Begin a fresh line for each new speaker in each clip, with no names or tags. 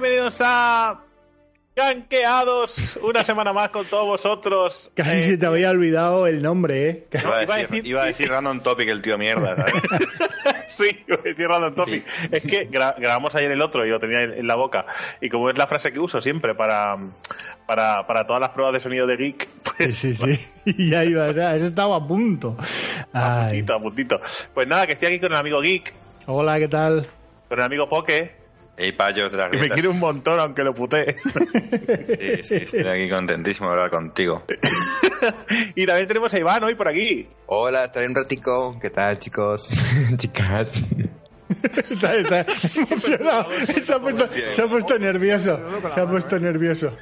Bienvenidos a Ganqueados, una semana más con todos vosotros.
Casi
Eh,
se te había olvidado el nombre, ¿eh?
Iba a,
iba a
decir,
decir-
iba a decir random topic el tío mierda, ¿sabes?
Sí, voy a decir random topic. Es que gra- grabamos ayer el otro y lo tenía en, la boca. Y como es la frase que uso siempre para, para, para todas las pruebas de sonido de Geek,
Sí,
pues
sí, sí. Y ya iba, ya, eso estaba a punto.
a
Ay.
puntito, a puntito. Pues nada, que estoy aquí con el amigo Geek,
Hola, ¿qué tal?
con el amigo Poke,
Ey, payos de las
que me quiere un montón aunque lo putee.
Sí, sí, estoy aquí contentísimo de hablar contigo.
y también tenemos a Iván hoy por aquí.
Hola, estaré un ratico. ¿Qué tal, chicos? Chicas.
Está, está emocionado. Se ha puesto, se ha puesto nervioso. Se ha puesto nervioso.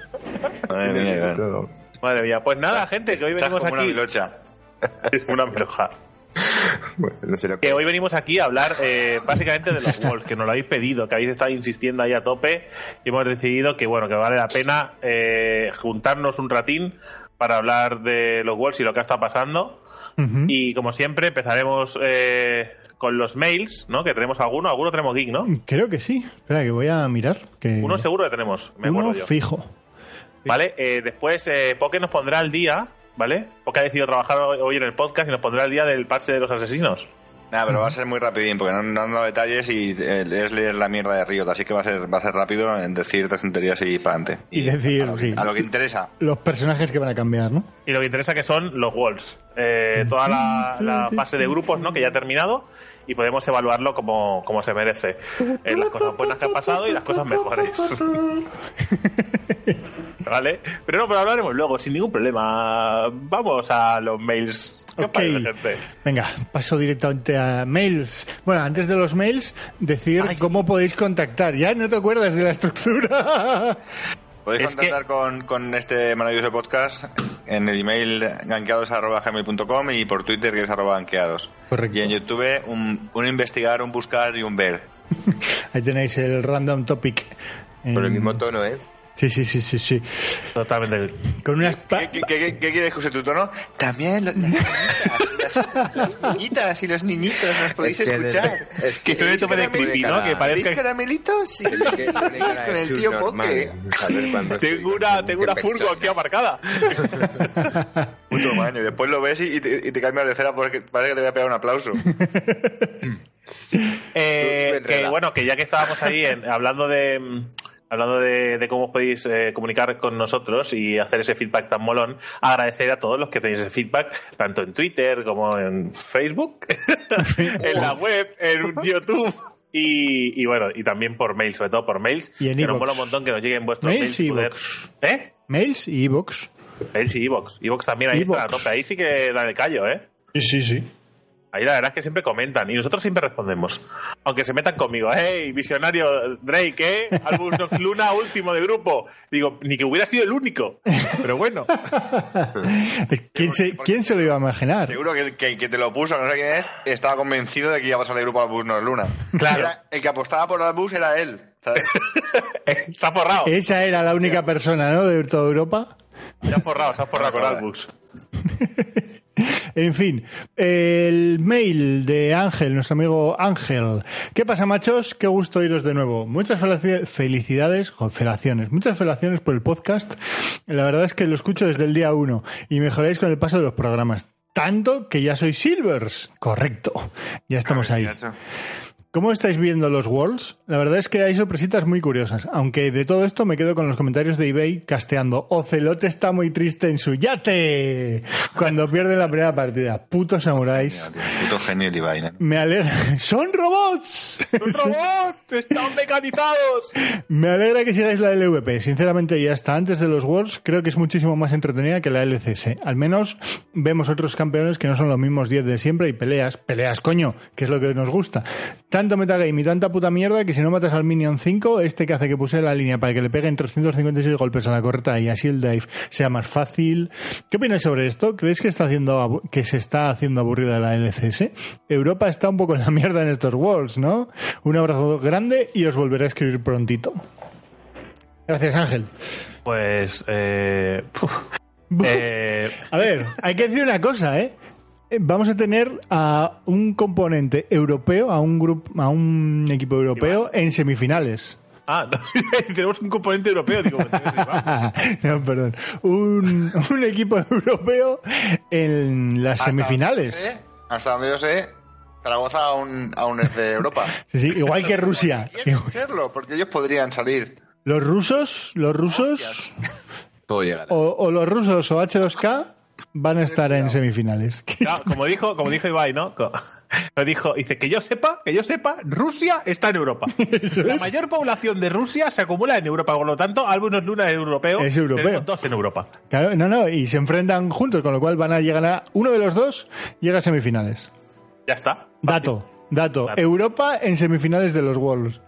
Madre mía, Iván.
Todo.
Madre mía, pues nada, gente, que hoy
Estás
venimos
como una
aquí.
bilocha.
una meloja.
Bueno, no sé lo que
Que hoy venimos aquí a hablar eh, básicamente de los Wolves, que nos lo habéis pedido, que habéis estado insistiendo ahí a tope y hemos decidido que bueno, que vale la pena eh, juntarnos un ratín para hablar de los Wolves y lo que está pasando. Y como siempre empezaremos eh, con los mails, ¿no? Que tenemos alguno, alguno tenemos geek, ¿no?
Creo que sí. Espera, que voy a mirar. Que...
Uno seguro que tenemos, me
Uno
acuerdo yo.
fijo.
¿Vale? Eh, después eh, Poke nos pondrá al día, ¿vale? Poke ha decidido trabajar hoy en el podcast y nos pondrá al día del parche de los asesinos.
Nada, pero va a ser muy rapidín porque no, no han dado detalles y eh, es leer la mierda de Riot, así que va a ser, va a ser rápido en decir tres tonterías y para adelante.
Y decir,
a lo,
sí.
a lo que interesa.
Los personajes que van a cambiar, ¿no?
Y lo que interesa que son los Wolves. Eh, toda la, la fase de grupos, ¿no? Que ya ha terminado y podemos evaluarlo como, como se merece. Eh, las cosas buenas que han pasado y las cosas mejores. ¿Vale? Pero no, pero hablaremos luego, sin ningún problema. Vamos a los mails.
Venga, paso directamente a mails. Bueno, antes de los mails, decir
Ay, sí.
cómo podéis contactar. Ya no te acuerdas de la estructura.
Podéis
Es que-
contactar con, con este maravilloso podcast en el email ganqueados.gmail.com y por Twitter que es arroba ganqueados.
Correcto.
Y en YouTube un, un investigar, un buscar y un ver.
Ahí tenéis el random topic.
Por el mismo tono, ¿eh?
Sí, sí, sí, sí, sí.
Totalmente.
Con unas...
¿Qué, qué, qué- qué quieres que use tu tono? También lo- las niñitas, las, las niñitas y los niñitos nos podéis
Es que de-
escuchar.
es
Que suene tope de creepy, ¿no? Que
¿Queréis
parezca...
caramelitos? Sí.
Es
Con el tío Poke.
Tengo una, tengo una furgo aquí aparcada.
Puto maño. Y después lo ves y, y te, y te cambias de cera porque parece que te voy a pegar un aplauso.
Eh, que bueno, que ya que estábamos ahí en- hablando de mm, hablando de, de cómo os podéis eh, comunicar con nosotros y hacer ese feedback tan molón, agradecer a todos los que tenéis ese feedback, tanto en Twitter como en Facebook, en la web, en YouTube. Y, y bueno, y también por mail, sobre todo por mails,
Y en
que nos
iVoox.
mola un montón que nos lleguen vuestros
Mails
mails.
y
poder-
iVoox.
¿Eh?
Mails y iVoox.
Mails y iVoox. iVoox también ahí está a tope. Ahí sí que da el callo, ¿eh?
Sí, sí, sí.
Ahí la verdad es que siempre comentan y nosotros siempre respondemos. Aunque se metan conmigo, hey, visionario Drake, ¿eh? Albus Nox Luna, último de grupo. Digo, ni que hubiera sido el único. Pero bueno,
¿Quién se, ¿Quién se lo iba a imaginar?
Seguro que, que, que te lo puso, no sé quién es, estaba convencido de que iba a pasar de grupo al bus no Luna.
Claro.
Era- el que apostaba por Albus era él. ¿sabes?
se ha forrado.
Esa era la única persona, ¿no? De toda Europa.
Se ha forrado, se ha forrado con Albus.
En fin, el mail de Ángel, nuestro amigo Ángel. ¿Qué pasa, machos? Qué gusto iros de nuevo. Muchas felici- felicidades, felaciones, muchas felaciones por el podcast. La verdad es que lo escucho desde el día uno y mejoráis con el paso de los programas. Tanto que ya soy Silvers. Correcto. Ya estamos ahí. ¿Cómo estáis viendo los Worlds? La verdad es que hay sorpresitas muy curiosas. Aunque de todo esto me quedo con los comentarios de eBay casteando. Ocelote está muy triste en su yate cuando pierde la primera partida. Putos samuráis.
Puto genio Ibai, ¿eh?
Me alegra. ¡Son robots!
robots! ¡Están mecanizados!
Me alegra que sigáis la LVP. Sinceramente, y hasta antes de los Worlds, creo que es muchísimo más entretenida que la LCS. Al menos vemos otros campeones que no son los mismos 10 de siempre y peleas. Peleas, coño, que es lo que nos gusta. Tanto metagame y tanta puta mierda que si no matas al Minion 5, este que hace que puse la línea para que le peguen 356 golpes a la corta y así el dive sea más fácil. ¿Qué opináis sobre esto? ¿Creéis que, está haciendo que se está haciendo aburrida la LCS? Europa está un poco en la mierda en estos Worlds, ¿no? Un abrazo grande y os volveré a escribir prontito. Gracias, Ángel.
Pues, eh, eh,
A ver, hay que decir una cosa, ¿eh? Eh, Vamos a tener a un componente europeo, a un grupo, a un equipo europeo en semifinales.
ah, tenemos un componente europeo, digo.
no, perdón. Un, un equipo europeo en las
Hasta
semifinales.
donde yo sé- Hasta donde yo sé, Zaragoza aún, aún es de Europa.
Sí, sí, igual que Rusia.
Quieren serlo, porque ellos podrían salir.
Los rusos, los rusos,
Puedo llegar.
o, o los rusos o H2K van a estar en semifinales.
Como dijo, como dijo Ibai, ¿no? Lo dijo, dice que yo sepa, que yo sepa, Rusia está en Europa. La mayor población de Rusia se acumula en Europa, por lo tanto, Albus Luna es europeo.
Es europeo.
dos en Europa.
Claro, no, no, y se enfrentan juntos, con lo cual van a llegar a. Uno de los dos llega a semifinales.
Ya está.
Dato, dato. Europa en semifinales de los Worlds.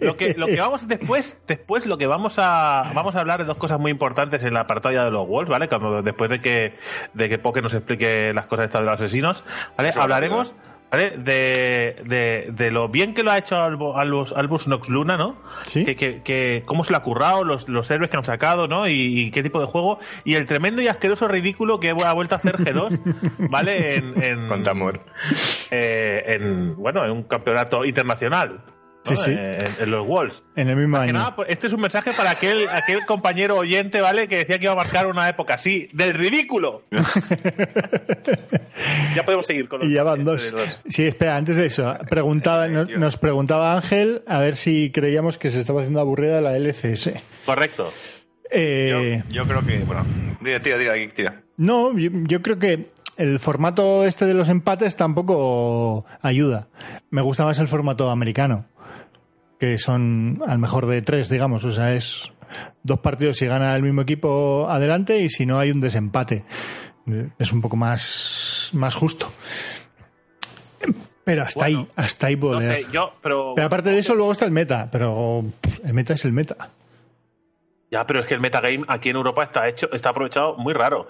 Lo que, lo que vamos después, después lo que vamos a vamos a hablar de dos cosas muy importantes en la partida de los Wolves, ¿vale? Como después de que de que Poke nos explique las cosas estas de los asesinos, ¿vale?
Eso
Hablaremos ¿vale? De, de, de lo bien que lo ha hecho Albo- Albus, Albus Nox Luna, ¿no?
Sí.
Que, que, que cómo se lo ha currado, los, los héroes que han sacado, ¿no? Y, y qué tipo de juego. Y el tremendo y asqueroso ridículo que ha vuelto a hacer G2, ¿vale? En, en,
Con amor.
eh, en, bueno, en un campeonato internacional. ¿No?
Sí, sí.
En, en los Worlds.
En el mismo año.
nada, este es un mensaje para aquel, aquel compañero oyente, ¿vale? Que decía que iba a marcar una época así, del ridículo. ya podemos seguir con los
Y ya van
este
dos. Sí, espera, antes de eso, preguntaba, nos, nos preguntaba Ángel a ver si creíamos que se estaba haciendo aburrida la LCS.
Correcto.
Yo,
Eh,
yo creo que, bueno, tira, tira, tira, tira.
no, yo, yo creo que el formato este de los empates tampoco ayuda. Me gusta más el formato americano, que son al mejor de tres, digamos. O sea, es dos partidos si gana el mismo equipo adelante y si no hay un desempate. Es un poco más, más justo. Pero hasta
Bueno,
ahí, hasta ahí puedo
No
leer.
sé, yo, pero.
Pero aparte de eso, luego está el meta. Pero el meta es el meta.
Ya, pero es que el metagame aquí en Europa está hecho, está aprovechado muy raro.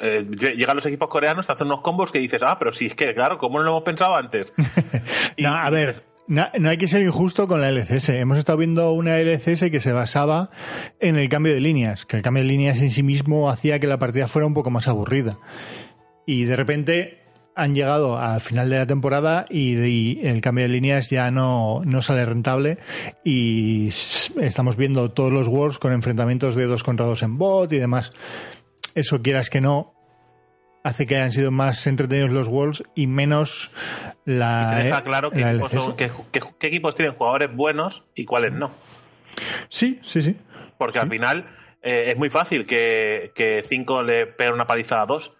Eh, llegan los equipos coreanos, te hacen unos combos que dices, ah, pero sí, es que claro, ¿cómo no lo hemos pensado antes? Y-
No, a ver, no hay que ser injusto con la LCS. Hemos estado viendo una LCS que se basaba en el cambio de líneas, que el cambio de líneas en sí mismo hacía que la partida fuera un poco más aburrida. Y de repente han llegado al final de la temporada y, el cambio de líneas ya no, no sale rentable y estamos viendo todos los Worlds con enfrentamientos de dos contra dos en bot y demás. Eso quieras que no, hace que hayan sido más entretenidos los Worlds y menos la,
te deja claro qué equipos, son- qué- qué- qué equipos tienen jugadores buenos y cuáles no.
Sí, sí, sí.
Porque al final eh, es muy fácil que, que cinco le peguen una paliza a dos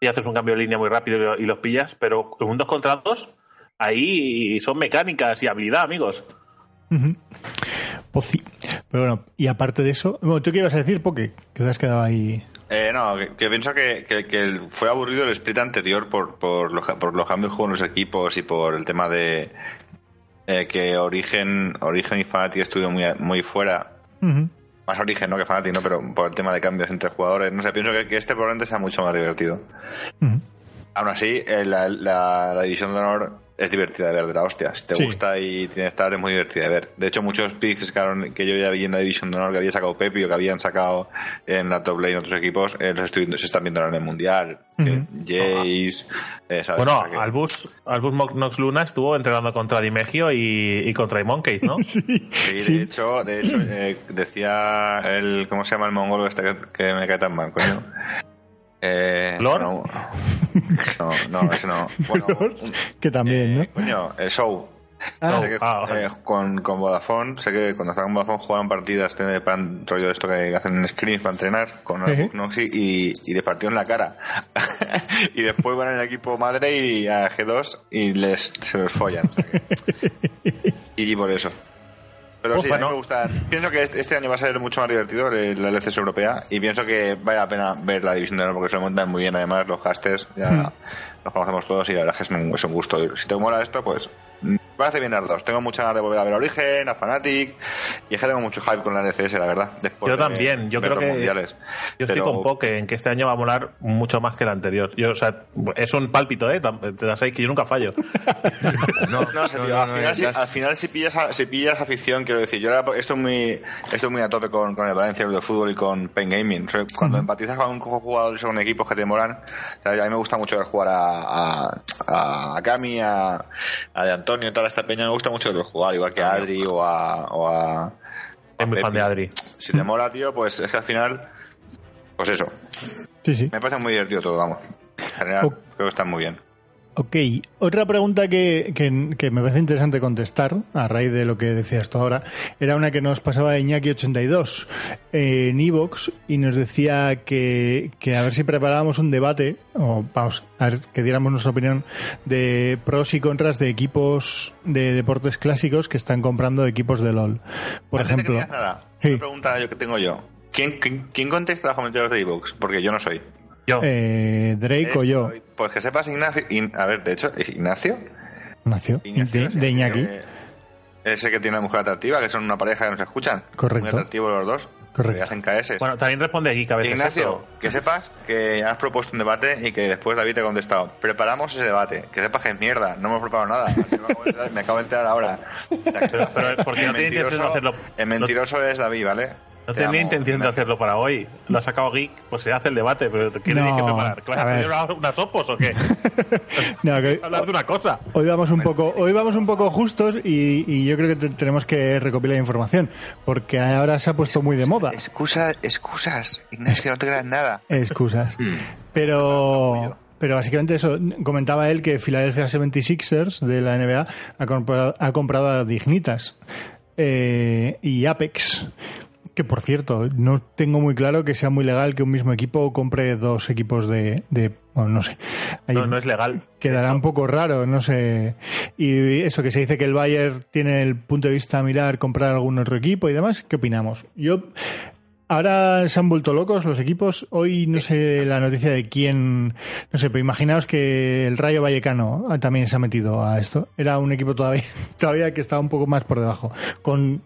y haces un cambio de línea muy rápido y, lo- y los pillas, pero en un dos contra dos, ahí son mecánicas y habilidad, amigos.
Pues sí. Pero bueno, y aparte de eso, bueno, ¿tú qué ibas a decir, Poke? Que te has quedado ahí.
Eh, no, que, que pienso que, que- fue aburrido el split anterior por, por, los, por los cambios en los equipos y por el tema de eh, que Origen, Origen y Fnatic estuvieron muy, muy fuera. Más Origen, no que Fnatic, ¿no? Pero por el tema de cambios entre jugadores. No sé, pienso que, que este probablemente sea mucho más divertido.
Ujú.
Aún así, eh, la, la- la división de honor es divertida de ver, de la hostia. Si te
Sí.
gusta y tiene que estar, es muy divertida de ver. De hecho, muchos picks que, yo ya vi en la división de honor que había sacado Pepi o que habían sacado en la top lane otros equipos, eh, los estoy se están viendo ahora en el mundial.
Ujú.
Jace, eh.
Bueno,
que-
Albus, Albus Nox Luna estuvo entrenando contra Dimegio y, y contra Imonkey, ¿no?
Sí,
Sí,
sí.
de hecho, de hecho eh, decía el. ¿Cómo se llama el mongolo este que, que me cae tan mal, coño? Eh,
¿Lord?
No, no, no, ese no. Bueno, un-
que también,
eh, Coño, el show.
Ah.
Sé que,
Ah,
eh, con, con Vodafone, sé que cuando están con Vodafone juegan partidas de plan rollo de esto que hacen en screens para entrenar con
Sí.
Noxy y, y les partió en la cara. y después van al equipo madre y a G2 y les se los follan. o sea que- y por eso. Pero sí, a mí me gusta. Pienso que este, este año va a ser mucho más divertido la LCS europea y pienso que vale la pena ver la división de honor porque se lo montan muy bien además los casters ya
Hmm.
Los conocemos todos y la verdad es que es un, es un gusto. Si te mola esto, pues mm, me parece bien las dos. Tengo mucha ganas de volver a ver a Origen, a Fnatic y es que tengo mucho hype con la LCS, la verdad. Después
Yo
de
también, yo creo
los
que-
mundiales.
Yo
Pero-
estoy con Poke en que este año va a molar mucho más que el anterior. Yo, o sea, es un pálpito, ¿eh? Te la sabéis que yo nunca fallo.
No,
No, sé, tío, al, final, si, al final si pillas a- si pillas afición, quiero decir, yo ahora estoy muy estoy muy a tope con, con el Valencia de Fútbol y con Pen Gaming. O sea, cuando empatizas con, con jugadores o con equipos que te molan, o sea, a mí me gusta mucho ver jugar a, a, a Cami, a, a de Antonio y toda esta peña, me gusta mucho jugar, igual que a Adri o a... O a
Es muy
a
fan de. Adri.
Si te mola, tío, pues es que al final, pues eso,
Sí, sí.
me parece muy divertido todo, vamos. En general,
O-
creo que está muy bien.
Ok, otra pregunta que, que- que me parece interesante contestar, a raíz de lo que decías tú ahora, era una que nos pasaba Iñaki82 eh, en Evox y nos decía que, que a ver si preparábamos un debate, o vamos, a ver, que diéramos nuestra opinión de pros y contras de equipos de deportes clásicos que están comprando equipos de LOL. Por
Antes de que
ejemplo,
nada,
Sí.
una pregunta yo que tengo yo. ¿Quién, quién, quién contesta los comentarios de Evox? Porque yo no soy.
Yo.
eh, Drake o yo,
Estoy- Pues que sepas, Ignacio. In- a ver, de hecho, ¿es Ignacio?
Ignacio,
Ignacio
de,
es
de
el
Iñaki,
que- Ese que tiene una mujer atractiva, que son una pareja que nos escuchan.
Correcto.
Muy atractivos los dos.
Correcto.
Que hacen KS.
Bueno, también responde aquí, cabeza.
Ignacio, que sepas que has propuesto un debate y que después David te ha contestado. Preparamos ese debate. Que sepas que es mierda. No hemos preparado nada. Me acabo de enterar- Me acabo de enterar ahora. O sea, que
Pero- pero
sepas
¿por qué
que
no tiene intención de
mentiroso-
hacerlo?
El mentiroso es David, ¿vale?
No
Te
tenía
amo,
intención de hacerlo para hoy. Lo ha sacado Geek, pues se hace el debate, pero ¿qué
No,
tienes que preparar? ¿Que vas
a
a
ver.
hacer una- unas opos o qué?
No, que-
hablar de una cosa.
Hoy vamos un poco, hoy vamos un poco justos y, y yo creo que te- tenemos que recopilar información porque ahora se ha puesto muy de moda.
Excusas, excusas. Ignacio, no te creas nada.
Excusas. Pero, pero básicamente eso. Comentaba él que Philadelphia 76ers de la NBA ha comprado, ha comprado a Dignitas eh, y Apex. Que por cierto, no tengo muy claro que sea muy legal que un mismo equipo compre dos equipos de. de bueno, no sé.
No, no es legal.
Quedará un poco raro, no sé. Y eso que se dice que el Bayern tiene el punto de vista mirar comprar algún otro equipo y demás, ¿qué opinamos? Yo ahora se han vuelto locos los equipos. Hoy no sé la noticia de quién, no sé, pero imaginaos que el Rayo Vallecano también se ha metido a esto. Era un equipo todavía todavía que estaba un poco más por debajo. Con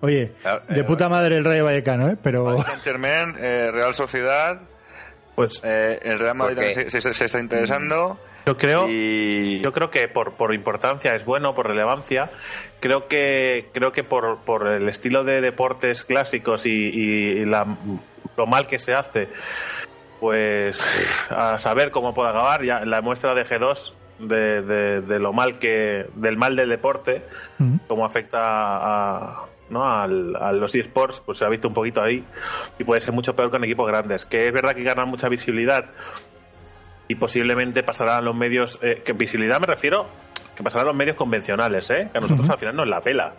Oye,
Claro,
de
eh,
puta madre el Rayo Vallecano, ¿eh? Pero
Saint Germain, eh, Real Sociedad,
Pues
eh, el Real Madrid se, se- se está interesando.
yo creo.
Y
Yo creo que por, por importancia es bueno, por relevancia. Creo que creo que por, por el estilo de deportes clásicos y, y la, lo mal que se hace, pues a saber cómo puede acabar. Ya la muestra de G2 de, de, de lo mal que del mal del deporte,
Mm.
cómo afecta a, ¿no? Al- a los eSports, pues se ha visto un poquito ahí y puede ser mucho peor con equipos grandes. Que es verdad que ganan mucha visibilidad y posiblemente pasará a los medios. eh, que visibilidad me refiero que pasará a los medios convencionales, ¿eh? Que a nosotros al final nos la pela.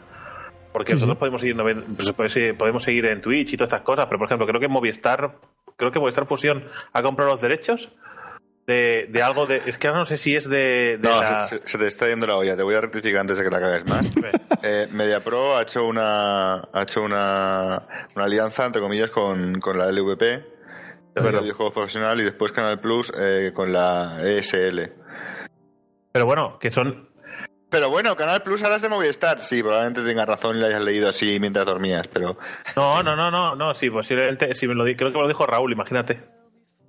Porque
Sí,
nosotros
sí.
podemos seguir, pues, pues, sí, podemos seguir en Twitch y todas estas cosas, pero por ejemplo, creo que Movistar, creo que Movistar Fusión ha comprado los derechos de, de algo de. Es que ahora no sé si es de. de
No,
la-
se, se te está yendo la olla. Te voy a rectificar antes de que la cagues más. Eh, MediaPro ha hecho una ha hecho una, una alianza entre comillas con, con la LVP,
verdad.
videojuegos profesional y después Canal Plus eh, con la ESL.
Pero bueno, que son.
Pero bueno, Canal Plus ahora es de Movistar. Sí, probablemente tengas razón y la hayas leído así mientras dormías, pero
No, no, no, no, no, sí, posiblemente. Sí, me lo di, creo que me lo dijo Raúl, imagínate.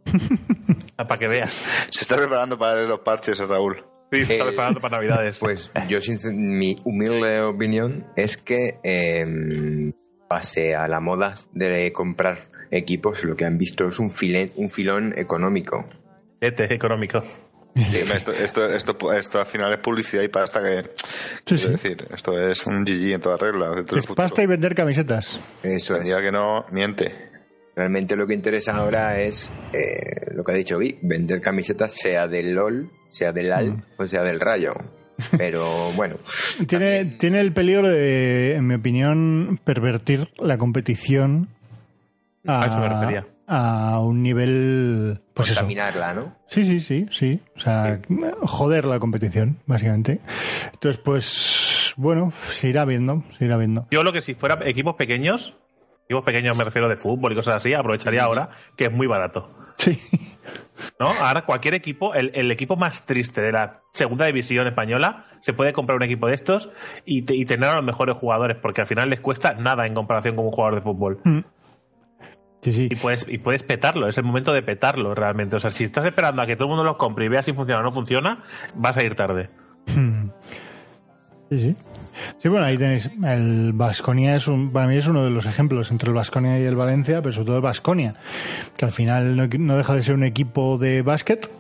Para que veas.
se está preparando para los parches, Raúl.
Sí, se está
Eh,
preparando para Navidades.
Pues yo, mi humilde opinión es que eh, pase a la moda de comprar equipos, lo que han visto es un, filen- un filón económico.
Este económico.
Esto, esto, esto, esto al final es publicidad y pasta que...
Sí, sí.
decir, esto es un GG en toda regla.
Es pasta y vender camisetas.
Eso es.
día que no, miente.
Realmente lo que interesa ahora es eh, lo que ha dicho Vic, vender camisetas sea del LOL, sea del AL o sea del Rayo. Pero bueno.
Tiene, tiene el peligro de, en mi opinión, pervertir la competición a,
A eso me refería.
a un nivel. Pues eso.
contaminarla, ¿no?
Sí, sí, sí, sí. O sea, joder la competición, básicamente. Entonces, pues, bueno, se irá viendo, se irá viendo.
Yo lo que si fuera equipos pequeños, equipos pequeños me refiero de fútbol y cosas así, aprovecharía ahora que es muy barato.
Sí.
¿No? Ahora cualquier equipo, el, el equipo más triste de la segunda división española, se puede comprar un equipo de estos y, te- y tener a los mejores jugadores, porque al final les cuesta nada en comparación con un jugador de fútbol.
Sí, sí.
Y puedes, y puedes petarlo, es el momento de petarlo realmente. O sea, si estás esperando a que todo el mundo los compre y vea si funciona o no funciona, vas a ir tarde.
Sí, sí. Sí, bueno, ahí tenéis. El Vasconia es un, para mí es uno de los ejemplos entre el Vasconia y el Valencia, pero sobre todo el Vasconia, que al final no, no deja de ser un equipo de básquet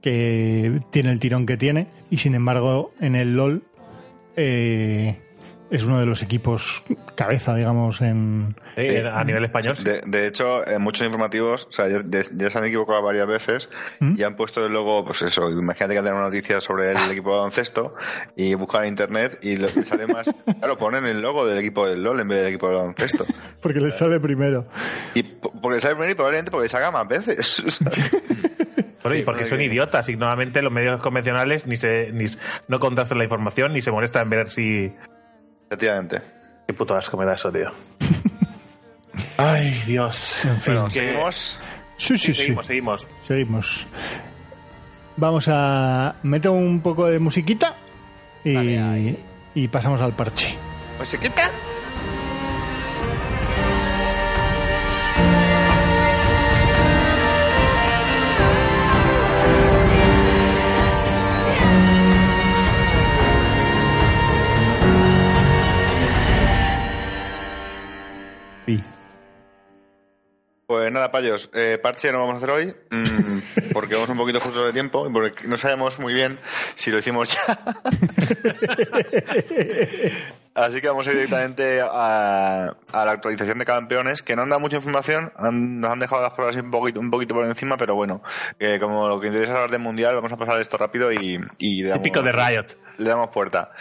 que tiene el tirón que tiene y sin embargo en el LOL eh, es uno de los equipos cabeza, digamos, en.
¿eh? a nivel español. sí.
De, de hecho, en muchos informativos, o sea, ya, ya- se han equivocado varias veces
¿Mm?
y han puesto el logo, pues eso, imagínate que tengan una noticia sobre el equipo de baloncesto y buscan en internet y lo, y sale más, claro, ponen el logo del equipo del LOL en vez del equipo de baloncesto.
Porque les sale primero.
Y po- porque sabe venir probablemente porque se haga más veces.
Pero, y
Sí,
porque son idiotas y normalmente los medios convencionales ni se ni, no contrastan la información ni se molestan en ver si.
Efectivamente.
Qué puto asco me da eso, tío. Ay, Dios.
En fin.
Bueno, seguimos.
Sí, sí,
Sí,
sí.
seguimos, seguimos.
Seguimos. Vamos a meter un poco de musiquita y,
Vale, ahí.
y pasamos al parche.
Pues Pues nada, payos, eh, parche no vamos a hacer hoy mm, porque vamos un poquito justo de tiempo y porque no sabemos muy bien si lo hicimos ya. Así que vamos a ir directamente a, a la actualización de campeones, que no han dado mucha información, han- nos han dejado las así un poquito, un poquito por encima, pero bueno, como lo que interesa hablar del mundial, vamos a pasar esto rápido y, damos-
Típico de Riot.
le damos puerta.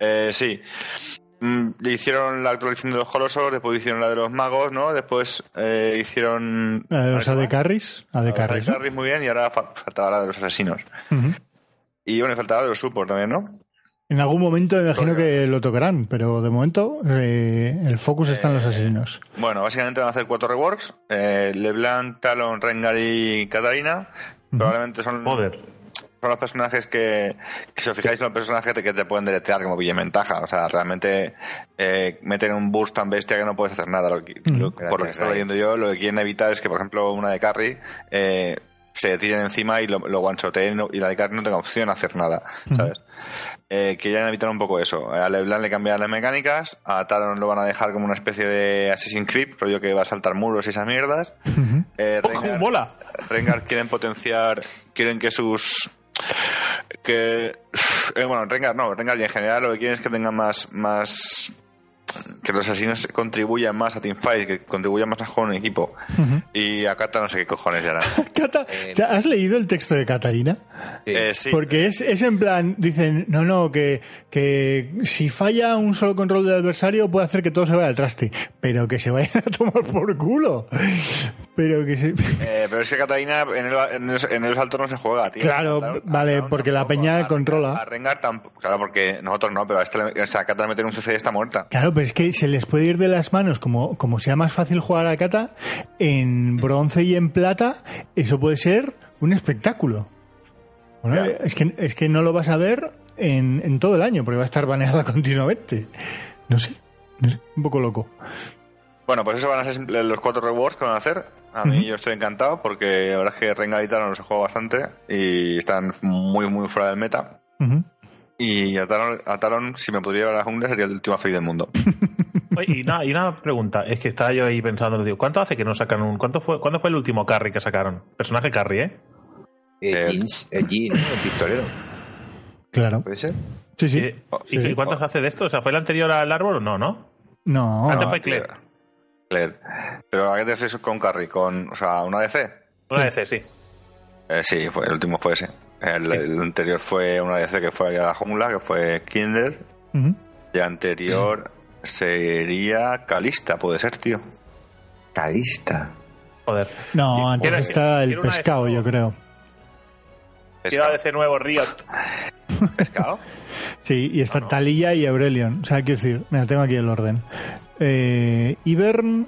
Eh, sí. Mm, le hicieron la actualización de los colosos, después hicieron la de los magos, ¿no? Después eh, hicieron...
La de los
¿Cómo
AD
va?
Carries. AD
La de
Carries. ¿no?
Carries, muy bien, y ahora fa- faltaba la de los asesinos. Y bueno, faltaba de los support también, ¿no?
En algún momento me imagino que lo tocarán, pero de momento eh, el focus está en los asesinos.
Bueno, básicamente van a hacer cuatro reworks. Eh, LeBlanc, Talon, Rengar y Katarina. Probablemente son,
Joder.
Son los personajes que, que si os fijáis, son los personajes que te pueden deletear como ventaja. O sea, realmente eh, meten un burst tan bestia que no puedes hacer nada. Lo que- lo- por lo que estoy leyendo yo, lo que quieren evitar es que, por ejemplo, una de carry eh, se tiren encima y lo, lo one-shoteen y no- y la de carry no tenga opción a hacer nada, ¿sabes? Eh, querían evitar un poco eso. A LeBlanc le cambian las mecánicas, a Talon lo van a dejar como una especie de Assassin's Creed, rollo que va a saltar muros y esas mierdas. Eh,
¡Oh, cómo
Rengar-
mola!
Rengar quieren potenciar, quieren que sus que eh, bueno, Rengar no, Rengar y en general lo que quieren es que tengan más más que los asesinos contribuyan más a Teamfight, que contribuyan más a juego en equipo. Y a Kata no sé qué cojones ya harán.
Cata,
Eh,
¿te ¿has leído el texto de Catarina?
Sí.
Eh, sí.
Porque es, es en plan, dicen, no, no, que, que si falla un solo control del adversario puede hacer que todo se vaya al traste, pero que se vayan a tomar por culo. Pero que se...
Eh, pero es que Catalina en el, en el, en el salto no se juega, tío.
Claro,
A Talon- a
vale, porque la peña controla.
A Rengar tampoco. Claro, porque nosotros no, pero a este, le- o sea, a Kata le meten un CC y está muerta.
Claro, pero es que se les puede ir de las manos, como, como sea más fácil jugar a Kata, en bronce y en plata, eso puede ser un espectáculo. Bueno, es, que, es que no lo vas a ver en, en todo el año, porque va a estar baneada continuamente. No sé, no sé, un poco loco.
Bueno, pues eso van a ser los cuatro rewards que van a hacer. A mí yo estoy encantado porque la verdad es que Rengar y Talon los he jugado bastante y están muy, muy fuera del meta.
Ujú.
Y a Talon, a Talon, si me pudiera llevar a la jungla, sería el último feliz del mundo.
Oye, y, una, y una pregunta, es que estaba yo ahí pensando, digo, ¿cuánto hace que no sacan un... ¿cuánto fue, ¿Cuándo fue el último carry que sacaron? Personaje carry, ¿eh?
Eh,
Eh,
Jeans, eh, el pistolero.
Claro.
¿Puede ser?
Sí, sí.
Eh,
Sí,
¿Y
sí.
cuántos hace de esto? O sea, ¿fue el anterior al árbol o no, no?
No,
Antes
no.
fue Claire.
Claire. Pero ¿a qué te refieres con Carry? Con, o sea, una DC.
Una DC, sí.
Eh, sí, fue, el último fue ese. El, el anterior fue una DC que fue a la jungla, que fue Kindred.
Ujú.
Y anterior sería Calista, puede ser, tío.
Calista.
Joder.
No, antes está el pescado,
de-
yo creo.
Quiero a DC nuevo Riot.
¿Pescado?
Sí, y está Talía y Aurelion. O sea, quiero decir, mira, tengo aquí el orden. Eh, Ivern.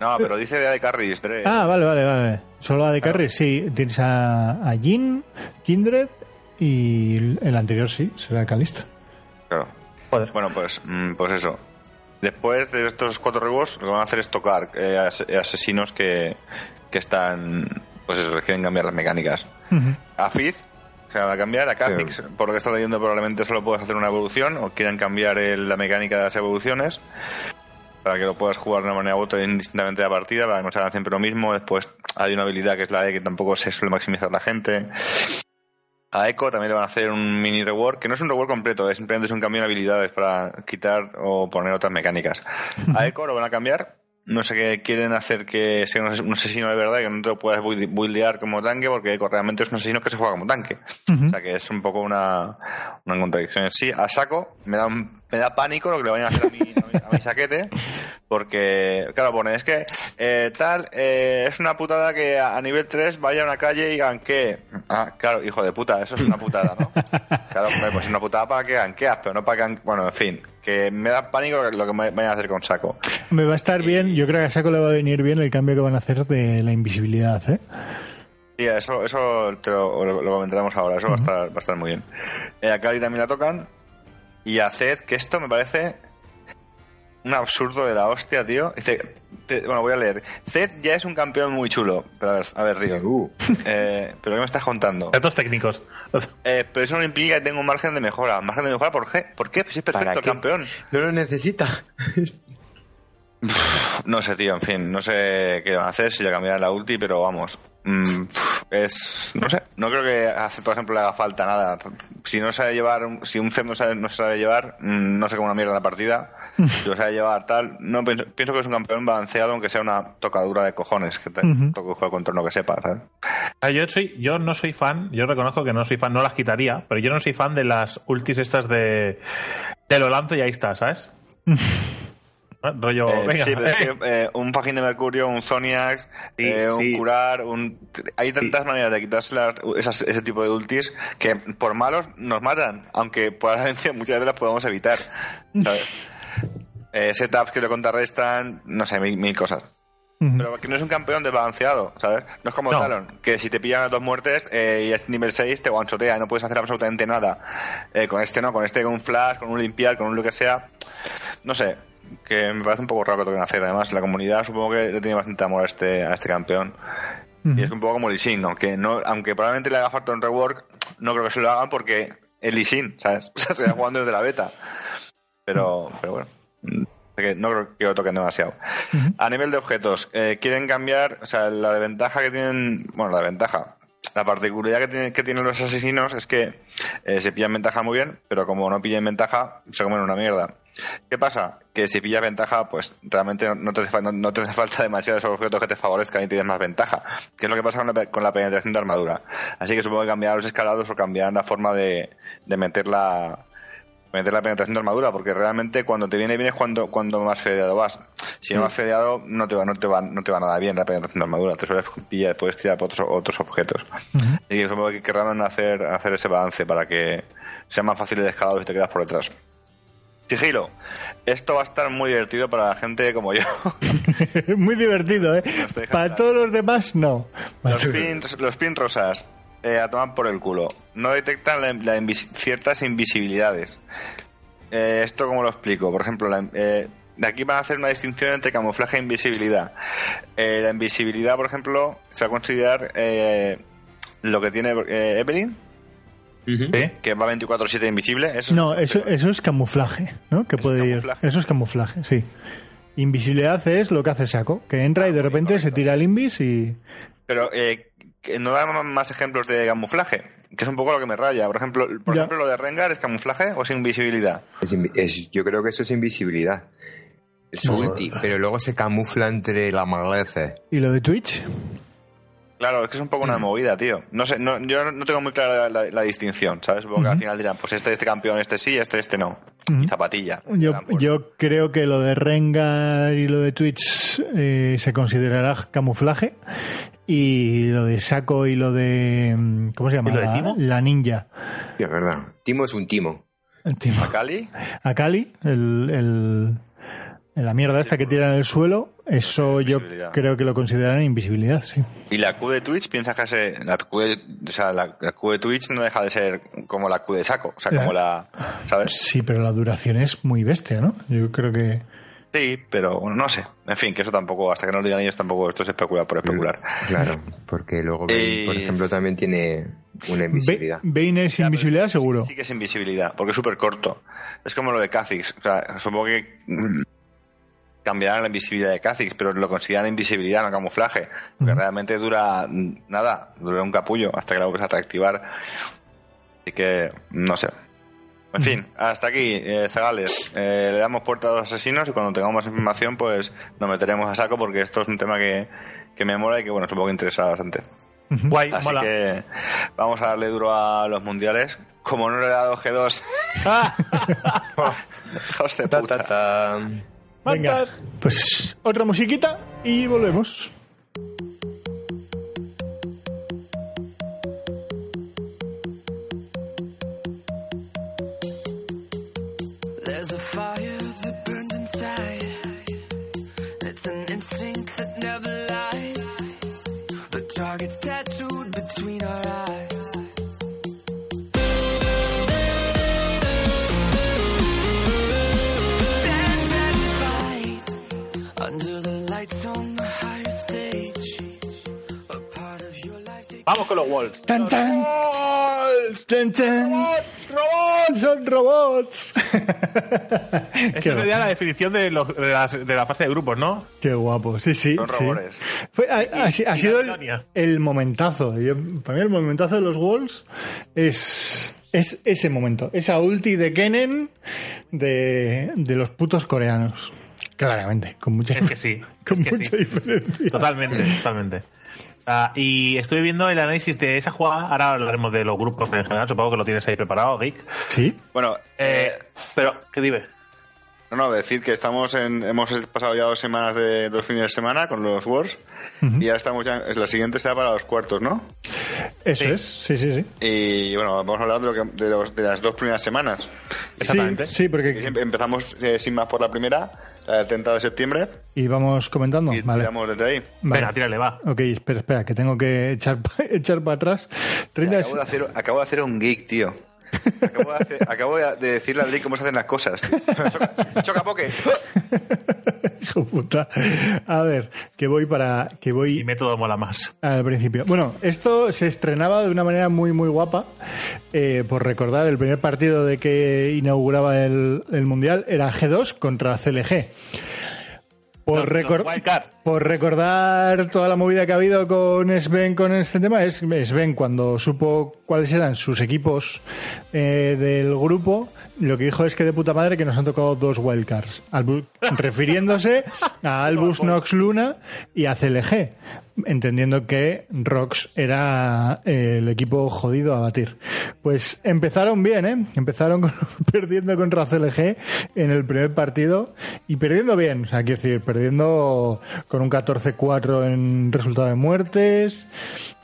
No, pero dice de de Carries, Dre.
Ah, vale, vale, vale. Solo a de Carry, sí. Tienes a, a Jin, Kindred y el- anterior sí, será Calista.
Claro.
Joder.
Bueno, pues, mm, pues eso. Después de estos cuatro rebos, lo que van a hacer es tocar eh, as- asesinos que, que están. Pues eso, que quieren cambiar las mecánicas. A Fizz se va a cambiar, a Kha'Zix, por lo que está leyendo, probablemente solo puedes hacer una evolución o quieran cambiar el- la mecánica de las evoluciones para que lo puedas jugar de una manera u otra indistintamente de la partida, para que no se hagan siempre lo mismo. Después hay una habilidad que es la E que tampoco se suele maximizar la gente. A Echo también le van a hacer un mini reward, que no es un reward completo, es simplemente es un cambio de habilidades para quitar o poner otras mecánicas. A Echo lo van a cambiar. No sé qué quieren hacer que sea un ases- un asesino de verdad, que no te lo puedas build- buildear como tanque, porque Echo realmente es un asesino que se juega como tanque. O sea que es un poco una, una contradicción en sí. A saco me da, un- me da pánico lo que le vayan a hacer a mi, a mi, a mi saquete. Porque, claro, pone, es que eh, tal, eh, es una putada que a, nivel 3 vaya a una calle y ganquee. Ah, claro, hijo de puta, eso es una putada, ¿no? Claro, pues es una putada para que ganqueas, pero no para que... Bueno, en fin, que me da pánico lo que, lo que me vayan a hacer con saco.
Me va a estar bien, yo creo que a Saco le va a venir bien el cambio que van a hacer de la invisibilidad, ¿eh?
Sí, eso, eso te lo, lo- lo comentaremos ahora, eso va, a estar, va a estar muy bien. Eh, a Cali también la tocan. Y a Zed, que esto me parece un absurdo de la hostia, tío. Dice, te- bueno, voy a leer. Zed ya es un campeón muy chulo. Pero a ver, a ver, Río.
Uh,
Eh, ¿Pero qué me estás contando?
Datos técnicos.
Eh, pero eso no implica que tenga un margen de mejora. ¿Margen de mejora por qué? ¿Por qué? Pues es perfecto,
¿Para
el campeón.
no lo necesita.
No sé, tío, en fin, no sé qué van a hacer, si le cambiarán la ulti, pero vamos. Mm, es. No sé, no creo que, a Zed, por ejemplo, le haga falta nada. Si no sabe llevar, un- si un Zed no sabe, no se sabe llevar, mm, no sé cómo una mierda la partida. Si lo sabe llevar tal, no pienso, pienso que es un campeón balanceado, aunque sea una tocadura de cojones, que te
Ujú.
toque jugar contra uno que sepa, ¿sabes?
Yo, soy, yo no soy fan, yo reconozco que no soy fan, no las quitaría, pero yo no soy fan de las ultis estas de. Te lo lanzo y ahí está, ¿sabes? Rollo,
Eh,
venga.
sí, pero es que eh, un Fajín de Mercurio, un Zoniax,
Sí,
eh, un
sí.
curar, un... hay tantas maneras de quitarse las- esas- ese tipo de ultis que por malos nos matan, aunque probablemente muchas veces las podamos evitar. Eh, setups que le contrarrestan, no sé, mil, mil cosas. Pero que no es un campeón desbalanceado, ¿sabes? No es como
No.
Talon, que si te pillan a dos muertes eh, y es nivel 6 te guanchotea y no puedes hacer absolutamente nada. Eh, con este no, con este con un flash, con un limpiar, con un lo que sea. No sé, que me parece un poco raro que toquen hacer. Además, la comunidad supongo que le tiene bastante amor a este, a este campeón. Y es un poco como Lee Sin, aunque, no, aunque probablemente le haga falta un rework, no creo que se lo hagan porque es Lee Sin, ¿sabes? O sea, se va jugando desde la beta. Pero, pero bueno. No creo que lo toquen demasiado. A nivel de objetos, eh, quieren cambiar, o sea, la ventaja que tienen, bueno, la ventaja, la particularidad que, tienen- que tienen los asesinos es que eh, se pillan ventaja muy bien, pero como no pillen ventaja, se comen una mierda. ¿Qué pasa? Que si pillas ventaja, pues realmente no- te, hace, no, no te hace falta demasiados objetos que te favorezcan y tienes más ventaja. Que es lo que pasa con la, con la penetración de armadura. Así que supongo que cambiar los escalados o cambiar la forma de, de meter la, meter la penetración de armadura, porque realmente cuando te viene bien es cuando, cuando más fedeado vas. Si no vas fedeado, no te va, no te va, no te va nada bien la penetración de armadura, te sueles pillar, puedes tirar por otros, otros objetos. Y supongo que querrán hacer, hacer ese balance para que sea más fácil el escalado si te quedas por detrás. Sigilo, esto va a estar muy divertido para la gente como yo.
Muy divertido, ¿eh? Para todos los demás, no.
Los pins, los pins rosas, eh, a tomar por el culo. No detectan la- la invis- ciertas invisibilidades. Eh, ¿Esto cómo lo explico? Por ejemplo, la- eh, de aquí van a hacer una distinción entre camuflaje e invisibilidad. Eh, la invisibilidad, por ejemplo, se va a considerar eh, lo que tiene eh, que va 24-7 invisible. Eso
No, eso, eso es camuflaje, ¿no? Que
¿Eso
puede
es
ir.
camuflaje?
Eso es camuflaje, sí. Invisibilidad es lo que hace Saco, que entra y de repente se tira el invis y.
Pero eh, no da más ejemplos de camuflaje, que es un poco lo que me raya. Por ejemplo, por
Ya.
ejemplo lo de Rengar es camuflaje o es invisibilidad.
Es invi- es- yo creo que eso es invisibilidad. Es su ulti, pero luego se camufla entre la maleza.
¿Y lo de Twitch?
Claro, es que es un poco una movida, tío. No sé, no, yo no tengo muy clara la, la- la distinción, ¿sabes? Porque al final dirán, pues este, este campeón, este sí, este, este no. Y zapatilla.
Yo, yo creo que lo de Rengar y lo de Twitch eh, se considerará camuflaje y lo de Saco y lo de mm, ¿cómo se llama?
¿Y lo de
La-
Timo?
La ninja.
Sí, es verdad. Timo es un timo.
El Timo.
Cali,
Akali, el, el- la mierda esta que tira en el suelo, eso yo creo que lo consideran invisibilidad, sí.
y la Q de Twitch, piensas que ese- la Q de, o sea, la, la Q de Twitch no deja de ser como la Q de saco. O sea, como la, ¿sabes?
Sí, pero la duración es muy bestia, ¿no? Yo creo que...
Sí, pero bueno, no sé. En fin, que eso tampoco, hasta que no lo digan ellos, tampoco esto es especular por especular.
Claro, porque luego, Bane,
Eh,
por ejemplo, también tiene una invisibilidad.
Bane es invisibilidad, seguro.
Sí que es invisibilidad, porque es súper corto. Es como lo de Kha'Zix. O sea, supongo que mm, cambiarán la invisibilidad de Kha'Zix, pero lo consideran invisibilidad, no camuflaje. Porque realmente dura mm, nada, dura un capullo hasta que la vuelves a reactivar. Así que, no sé. En fin, hasta aquí, eh, Zagales. Eh, le damos puerta a los asesinos y cuando tengamos más información, pues nos meteremos a saco porque esto es un tema que, que me mola y que, bueno, supongo que interesa bastante.
Guay,
Así
mola.
que vamos a darle duro a los mundiales. Como no le he dado G2,
¡Ah!
Ta,
puta.
ta, ta.
Venga, pues otra musiquita y volvemos.
Vamos con los Wolves.
¡Tan, tan! ¡Tan, tan! ¡Robots! ¡Son robots!
Esa sería la definición de, los- de las- de la fase de grupos, ¿no?
qué guapo, sí, sí.
Son
sí.
robores.
Fue- ha, ha- ha
y
sido el, momentazo. Yo- para mí el momentazo de los Wolves es, es ese momento. Esa ulti de Kennen de, de los putos coreanos. Claramente, con mucha,
Es que sí.
con
es que
mucha
sí.
diferencia.
Totalmente, totalmente. Ah, y estuve viendo el análisis de esa jugada. Ahora hablaremos de los grupos en general. Supongo que lo tienes ahí preparado, Vic.
Sí,
Bueno,
Eh, pero, ¿qué dime?
no, no, decir que estamos en, hemos pasado ya dos semanas de dos fines de semana con los Wars y ya estamos ya, la siguiente será para los cuartos, ¿no?
eso
Sí.
es. Sí, sí, sí.
Y bueno, vamos a hablar de, lo que- de, los, de las dos primeras semanas.
Exactamente.
Sí, sí, porque.
Em- Empezamos eh, sin más por la primera, del 30 de septiembre,
Y vamos comentando.
y
Vale.
tiramos desde ahí.
Vale.
Venga, tírale, va.
Ok, espera, espera, que tengo que echar, echar para atrás. 30
Acabo de, hacer, acabo de hacer un geek, tío. Acabo de, hacer- acabo de de decirle a Drake cómo se hacen las cosas. Choca, choca poke.
Hijo puta. A ver, que voy para. que voy
Y método mola más.
al principio. Bueno, esto se estrenaba de una manera muy, muy guapa. eh, por recordar, el primer partido de que inauguraba el, el Mundial era G2 contra CLG. Por,
Los-
recor-
los Wildcard.
Por recordar toda la movida que ha habido con Sven con este tema, es Sven cuando supo cuáles eran sus equipos eh, del grupo, lo que dijo es que de puta madre que nos han tocado dos wildcards, refiriéndose a Albus Nox Luna y a CLG, entendiendo que Rox era eh, el equipo jodido a batir. Pues empezaron bien, ¿eh? Empezaron con- perdiendo contra CLG en el primer partido y perdiendo bien, o sea, quiero decir, perdiendo con un 14-4 en resultado de muertes.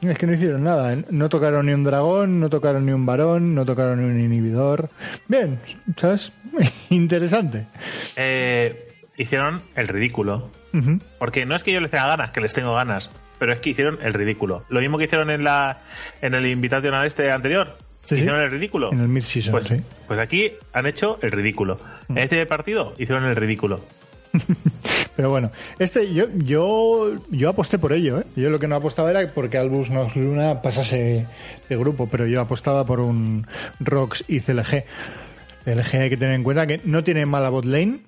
Es que no hicieron nada, ¿eh? no tocaron ni un dragón, no tocaron ni un varón, no tocaron ni un inhibidor. Bien, ¿sabes? Interesante.
Eh, hicieron el ridículo. Porque no es que yo les tenga ganas, que les tengo ganas, pero es que hicieron el ridículo. Lo mismo que hicieron en la en el Invitational este anterior.
Sí, sí.
hicieron el ridículo.
En el mid-season,
pues,
sí.
pues aquí han hecho el ridículo. En este partido hicieron el ridículo.
Pero bueno, este yo yo yo aposté por ello, ¿eh? Yo lo que no apostaba era porque Albus Nox Luna pasase de grupo, pero yo apostaba por un Rox y CLG. CLG hay que tener en cuenta que no tiene mala bot lane,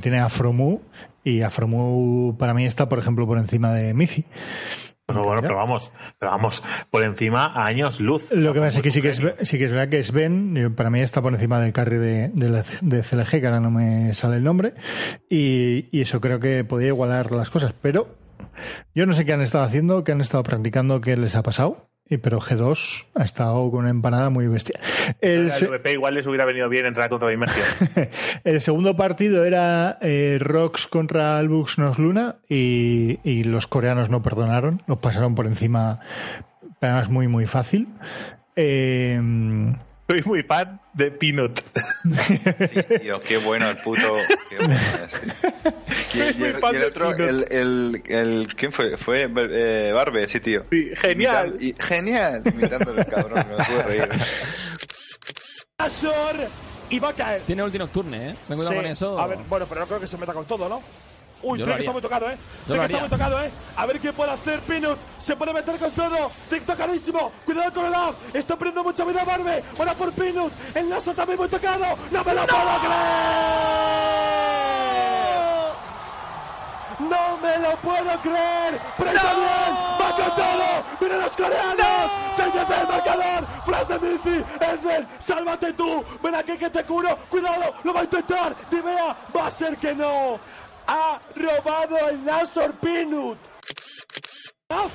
tiene Afromu y Afromu para mí está, por ejemplo, por encima de Mizi.
Pero bueno, pero vamos, pero vamos, por encima a años luz.
Lo que pasa es que sí que es, sí que es verdad que Sven, yo- para mí está por encima del carry de, de, la- de CLG, que ahora no me sale el nombre, y, y eso creo que podía igualar las cosas, pero Yo no sé qué han estado haciendo, qué han estado practicando, qué les ha pasado. Y- Pero G2 ha estado con una empanada muy bestia. El,
VP igual les hubiera venido bien entrar contra
el segundo partido era eh, Rox contra Albux Nos Luna y, y los coreanos no perdonaron, los pasaron por encima, además muy, muy fácil. Eh,
Soy muy fan de Peanut.
Tío, qué bueno el puto. Qué bueno es, tío. Y, y el, y el otro, el, el, el- ¿Quién fue? Fue eh, Barbe, sí, tío.
Sí, genial.
Imitan- y- genial. Imitando el cabrón, me pude reír.
Y va a caer.
Tiene ulti nocturne, ¿eh? Me cuidado
Sí.
con eso.
A ver, bueno, pero no creo que se meta con todo, ¿no? Uy,
Yo
creo
lo
que está muy tocado, ¿eh?
Yo
Creo
lo
que está muy tocado, ¿eh? A ver qué puede hacer Pinut. Se puede meter con todo. Tic tocadísimo. Cuidado con el up. Está perdiendo mucha vida Barbe. Ahora por Pinut. El Naso también muy tocado. ¡No me lo puedo creer! ¡No me lo puedo creer! ¡Pero está bien! ¡Va con todo! ¡Miren los coreanos! ¡Señor del marcador! ¡Flash de Mizi! ¡Esbel! ¡Sálvate tú! ¡Ven aquí que te curo! ¡Cuidado! ¡Lo va a intentar! ¡Divea! ¡Va a ser que no! ¡Ha robado el Nasor Pinut! ¡Ah!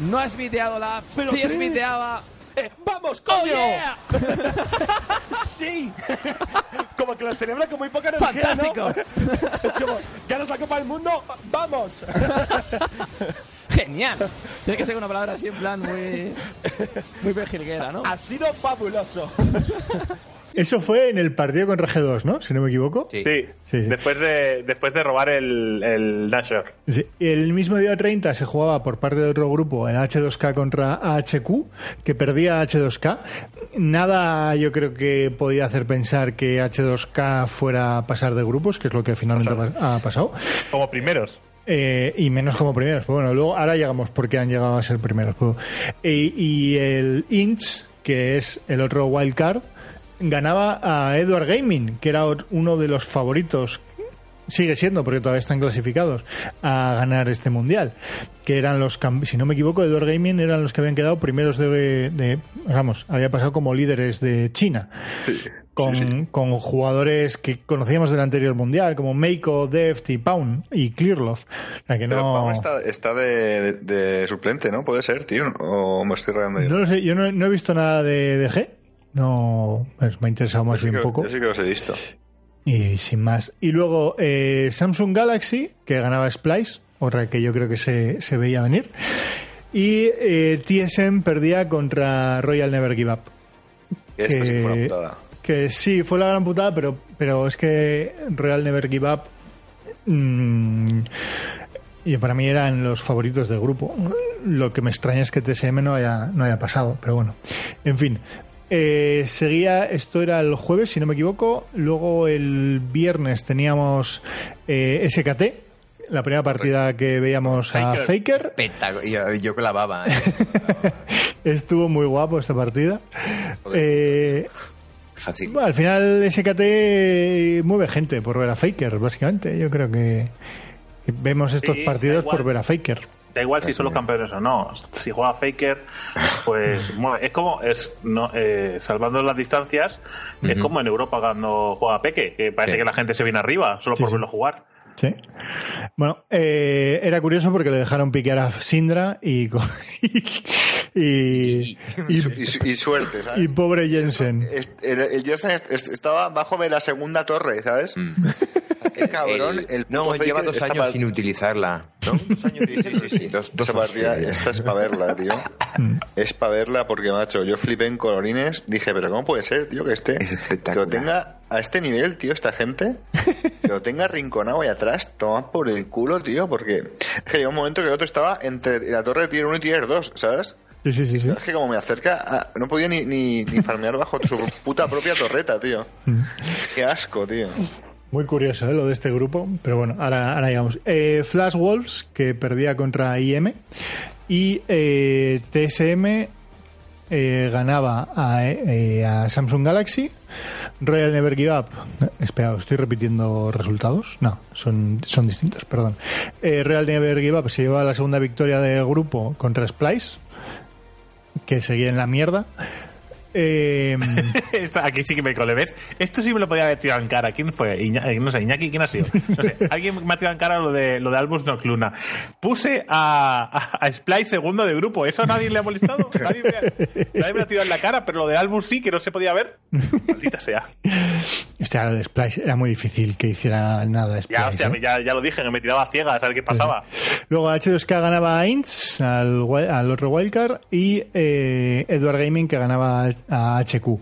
No has miteado la app.
Pero
Sí,
Chris-
smiteaba.
Eh, ¡Vamos, coño!
¡Oh, yeah!
¡Sí! como que lo celebra con muy poca energía, ¿no?
¡Fantástico!
es como, ¿ganas la Copa del Mundo? ¡Vamos!
Genial. Tiene que ser una palabra así en plan muy. Muy pejilguera, ¿no?
ha sido fabuloso.
Eso fue en el partido con G2, ¿no? Si no me equivoco.
Sí.
Sí,
Sí.
Después, de, después de robar el, el Nashor.
Sí. El mismo día 30 se jugaba por parte de otro grupo el H2K contra AHQ, que perdía H2K. Nada yo creo que podía hacer pensar que H2K fuera a pasar de grupos, que es lo que finalmente ha pasado.
Como primeros.
Eh, y menos como primeros. Pero bueno, luego ahora llegamos porque han llegado a ser primeros. Y, y el Inch, que es el otro wildcard, ganaba a Edward Gaming, que era uno de los favoritos. Sigue siendo, porque todavía están clasificados a ganar este mundial. Que eran los, si no me equivoco, Edward Gaming eran los que habían quedado primeros de, de- vamos, había pasado como líderes de China con, con jugadores que conocíamos del anterior mundial, como Meiko, Deft y Pound y Clearlove. Sea que
Pero
no,
está, está de, de suplente, ¿no? Puede ser, tío. O me estoy regando yo.
no lo sé, yo no, no he visto nada de, de G. No, pues me ha interesado más
Yo sí
bien
que-
poco.
Yo sí que los he visto.
Y sin más. Y luego eh, Samsung Galaxy, que ganaba Splice, otra que yo creo que se, se veía venir. Y eh, TSM perdía contra Royal Never Give Up.
Esta sí fue una
que-
putada.
Que sí, fue la gran putada, pero, pero es que Real Never Give Up. mm, y para mí eran los favoritos del grupo. Lo que me extraña es que TSM no haya, no haya pasado, pero bueno. En fin. Eh, seguía, esto era el jueves, si no me equivoco. Luego el viernes teníamos eh, SKT, la primera partida que veíamos a
Faker.
Faker.
Yo, yo clavaba. ¿eh?
Estuvo muy guapo esta partida. Eh,
Fácil.
Bueno, al final SKT mueve gente por ver a Faker, básicamente. Yo creo que vemos estos
Sí,
partidos por ver a Faker.
Da igual si son los campeones o no. Si juega Faker, pues mueve. Es como, es no, eh, salvando las distancias, es como en Europa cuando juega Peque, que parece
Sí.
que la gente se viene arriba solo
Sí,
por
sí.
verlo jugar.
Sí. Bueno, eh, era curioso porque le dejaron piquear a Sindra y, y, y,
Y, su- y suerte, ¿sabes?
y pobre Jensen.
El, el Jensen est- est- estaba bajo de la segunda torre, ¿sabes? Qué cabrón. El,
no, lleva dos años sin utilizarla. ¿No? Dos años
Sí, sí, sí, sí.
Dos, dos
Esa partida,
hostias.
esta es para verla, tío. es para verla porque, macho, yo flipé en colorines. Dije, pero ¿cómo puede ser, tío, que este.
Es
Que lo tenga a este nivel, tío, esta gente. Que lo tenga rinconado ahí atrás, toma por el culo, tío, porque. Es que llegó un momento que el otro estaba entre la torre de tier 1 y tier 2, ¿sabes?
Sí, sí, sí, sí.
Es que como me acerca, a- no podía ni, ni, ni farmear bajo su puta propia torreta, tío. Qué asco, tío.
Muy curioso ¿eh? lo de este grupo, pero bueno, ahora, llegamos. Eh, Flash Wolves, que perdía contra IM, y eh, TSM eh, ganaba a, eh, a Samsung Galaxy. Royal Never Give Up. Espera, ¿estoy repitiendo resultados? No, son, son distintos, perdón. Royal Never Give Up se lleva la segunda victoria de grupo contra Splice, que seguía en la mierda. Eh,
Esta- aquí sí que me cole, ¿ves? Esto sí me lo podía haber tirado en cara. ¿Quién fue? Iña- eh, no sé, Iñaki, ¿quién ha sido? No sé, alguien me ha tirado en cara lo de, lo de Albus Nocluna. Puse a, a, a Splice segundo de grupo. ¿Eso a nadie le ha molestado? Nadie me, ha, nadie me lo ha tirado en la cara, pero lo de Albus sí, que no se podía ver. Maldita sea.
hostia, lo de Splice era muy difícil que hiciera nada Splice.
Ya, hostia,
¿eh?
ya, ya lo dije, que me tiraba a ciegas a ver qué pasaba.
Luego H2K ganaba a Ints, al, al otro wildcard, y eh, Edward Gaming que ganaba a HQ.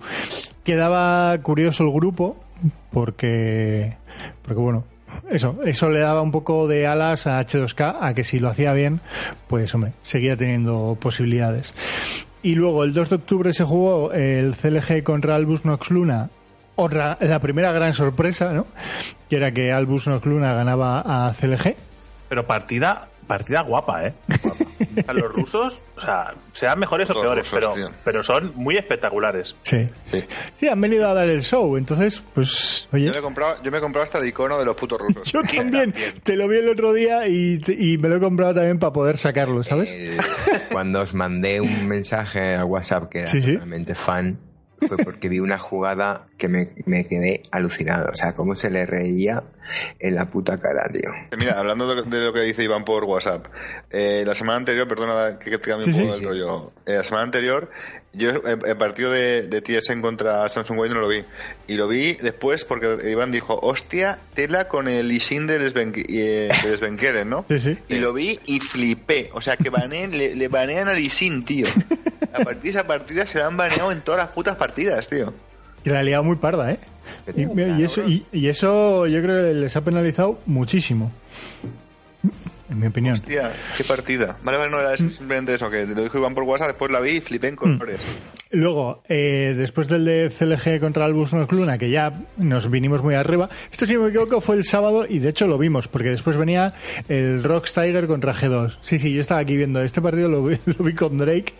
Quedaba curioso el grupo, porque, porque bueno, eso, eso le daba un poco de alas a H2K, a que si lo hacía bien, pues hombre, seguía teniendo posibilidades. Y luego el 2 de octubre se jugó el CLG contra Albus Nox Luna. Otra, la primera gran sorpresa, ¿no? Que era que Albus Nox Luna ganaba a CLG.
Pero partida, partida guapa, ¿eh? Guapa. O sea, los rusos, o sea, sean mejores o peores,
rusos,
pero,
tío.
pero son muy espectaculares.
Sí.
Sí.
Sí, han venido a dar el show, entonces, pues, oye.
Yo me he comprado, yo me he comprado hasta el icono de los putos rusos.
Yo también, te lo vi el otro día y, y me lo he comprado también para poder sacarlo, ¿sabes?
El- cuando os mandé un mensaje al WhatsApp que era
Sí, sí.
totalmente fan, fue porque vi una jugada que me, me quedé alucinado. O sea, cómo se le reía en la puta cara, tío.
Mira, hablando de, de lo que dice Iván por WhatsApp, eh, la semana anterior, perdona que, te cambie
Sí,
un
sí.
poco el rollo, Eh, la semana anterior, yo el, el partido de, de TSN contra Samsung Wave no lo vi, y lo vi después porque Iván dijo, hostia, tela con el Isin de Lesben- eh, ¿no?
Sí, sí.
Y lo vi y flipé, o sea, que baneen, le, le banean al Isin, tío. A partir de esa partida se la han baneado en todas las putas partidas, tío.
Y la ha liado muy parda, ¿eh? Y, y eso, y, y eso yo creo que les ha penalizado muchísimo. En mi opinión.
Hostia, qué partida. Vale, vale, no era eso, simplemente eso, que lo dijo Iván por WhatsApp, después la vi y flipé en colores.
Luego, eh, después del de CLG contra Albus Luna, que ya nos vinimos muy arriba, esto si no me equivoco fue el sábado y de hecho lo vimos, porque después venía el Rox Tiger contra G2. Sí, sí, yo estaba aquí viendo este partido, lo vi, lo vi con Drake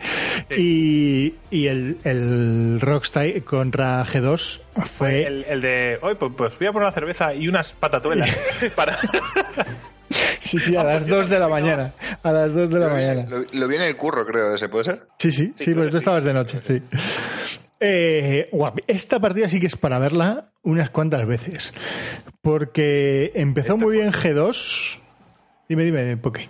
y, y el, el Rox Tiger contra G2 fue...
El, el de, hoy pues, pues voy a poner una cerveza y unas patatuelas para...
Sí, sí, a las 2 de la mañana. A las 2 de la mañana.
Lo, lo vi en el curro, creo, ese, ¿puede ser?
Sí, sí, sí, pero tú estabas de noche, sí. Eh, guap, esta partida sí que es para verla unas cuantas veces. Porque empezó muy bien G2. Dime, dime, Poké.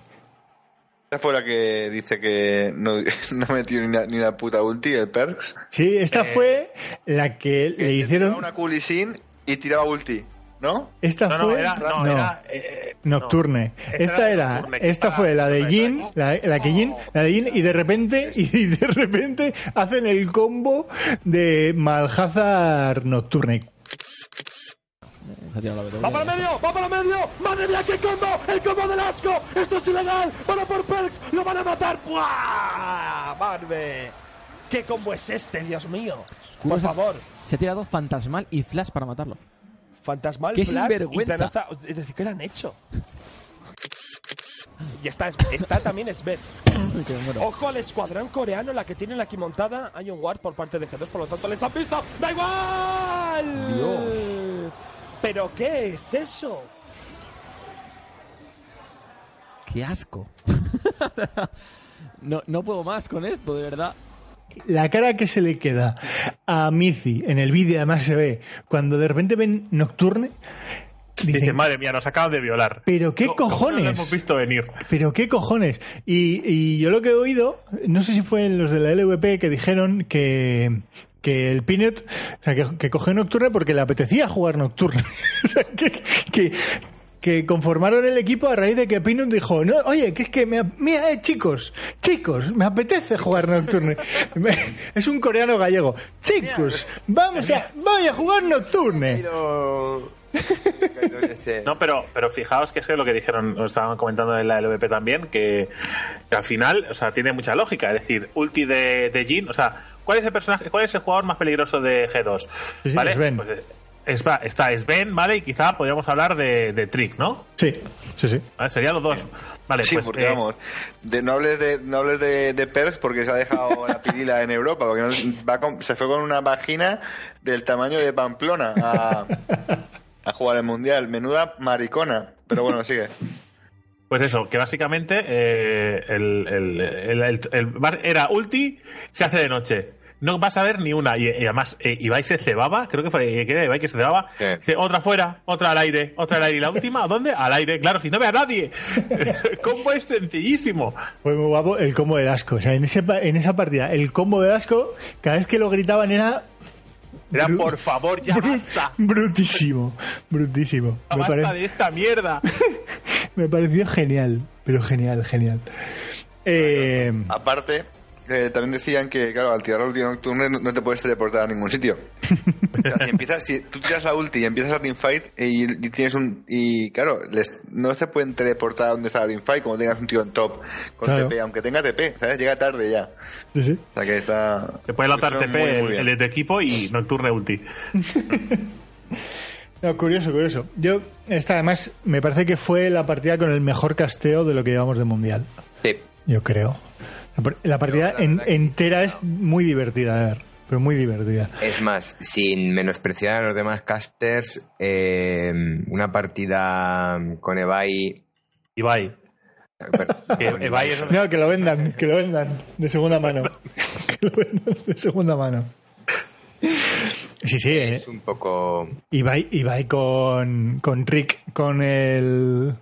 Esta fue la que dice que no, no metió ni una, ni una puta ulti, el Perks.
Sí, esta fue la que
Que
le hicieron.
tiraba una culisin y tiraba ulti, ¿no?
Esta
No, no,
fue.
era, no,
no,
era, eh,
Nocturne.
no.
Esta era,
Nocturne,
esta fue la de Jin, la, la que Jin, la de Jin, y de repente, y de repente hacen el combo de Malhazard Nocturne.
Se ha tirado la
¡Va para el medio! ¡Va para el medio! ¡Madre mía, qué combo! ¡El combo del asco! ¡Esto es ilegal! ¡Van a por Perks! ¡Lo van a matar! ¡Buah! ¡Barbe! ¿Qué combo es este, Dios mío? Por favor.
Se ha tirado fantasmal y flash para matarlo.
Fantasmal,
¡Qué
Flash
sinvergüenza!
y. Es decir, ¿qué le han hecho? Y está, está también Sven. Ojo al escuadrón coreano, la que tienen aquí montada. Hay un ward por parte de G2, por lo tanto les han visto. ¡Da igual!
Dios.
¿Pero qué es eso?
¡Qué asco! no, no puedo más con esto, de verdad.
La cara que se le queda a Mizi en el vídeo, además se ve, cuando de repente ven Nocturne,
Dice,
dicen,
madre mía, nos acaban de violar.
¿Pero qué
¿Cómo- cómo No
cojones?
lo hemos visto venir.
pero qué cojones. Y, y yo lo que he oído, no sé si fue en los de la LVP que dijeron que que el Peanut, o sea, que, que cogió Nocturne porque le apetecía jugar Nocturne. o sea, que, que, que conformaron el equipo a raíz de que Peanut dijo, no, oye, que es que me, mira, eh, chicos, chicos, me apetece jugar Nocturne. Es un coreano gallego. Chicos, vamos a, voy a jugar Nocturne.
No, pero, pero fijaos que es lo que dijeron, lo estaban comentando en la LVP también, que, que al final, o sea, tiene mucha lógica. Es decir, ulti de, de Jin, o sea, ¿cuál es el personaje, cuál es el jugador más peligroso de G2?
Sí, sí,
¿Vale?
Sven.
Pues, es- va- está Sven, ¿vale? Y quizá podríamos hablar de, de Trick, ¿no?
Sí, sí, sí.
¿Vale? Serían los dos. Vale,
sí,
pues,
porque
eh,
vamos, de, no hables de, no hables de, de Perks porque se ha dejado la pirila en Europa, porque no- va con- se fue con una vagina del tamaño de Pamplona a, a jugar el Mundial. Menuda maricona. Pero bueno, sigue.
Pues eso, que básicamente eh, el, el- el- el- el- era ulti, se hace de noche. No vas a ver ni una. Y, y además, eh, Ibai se cebaba, creo que fue eh, que era Ibai que se cebaba. Dice, otra fuera, otra al aire, otra al aire. ¿Y la última a dónde? Al aire, claro, si no ve a nadie. El combo es sencillísimo.
Fue muy guapo el combo de asco. O sea, en, ese, pa- en esa partida, el combo de asco, cada vez que lo gritaban era.
Era,
bru-
por favor, ya
bru-
basta.
Brutísimo. Brutísimo.
Ya
Me,
basta
pare-
de esta mierda.
me pareció genial. Pero genial, genial. Eh,
Aparte, eh, también decían que, claro, al tirar la ulti nocturna no, te puedes teleportar a ningún sitio. O sea, si empiezas, si tú tiras la ulti y empiezas a teamfight y, y tienes un. Y claro, les- no se pueden teleportar a donde está la teamfight como tengas un tío en top con
Claro.
TP, aunque tenga TP, ¿sabes? Llega tarde ya.
sí, sí.
O sea que está.
Te puede lanzar TP
hicieron muy, muy
el, de tu equipo y Nocturne ulti.
No, curioso, curioso. Yo, esta además, me parece que fue la partida con el mejor casteo de lo que llevamos de mundial.
Sí.
Yo creo. La, par- la partida
la
en- entera es muy divertida de ver. Pero muy divertida.
Es más, sin menospreciar a los demás casters, eh, una partida con Ebai.
Ibai. Es
No, que lo vendan, que lo vendan de segunda mano. que lo vendan de segunda mano. Sí, sí, eh.
es un poco.
Ibai, Ibai con, con Rick, con el.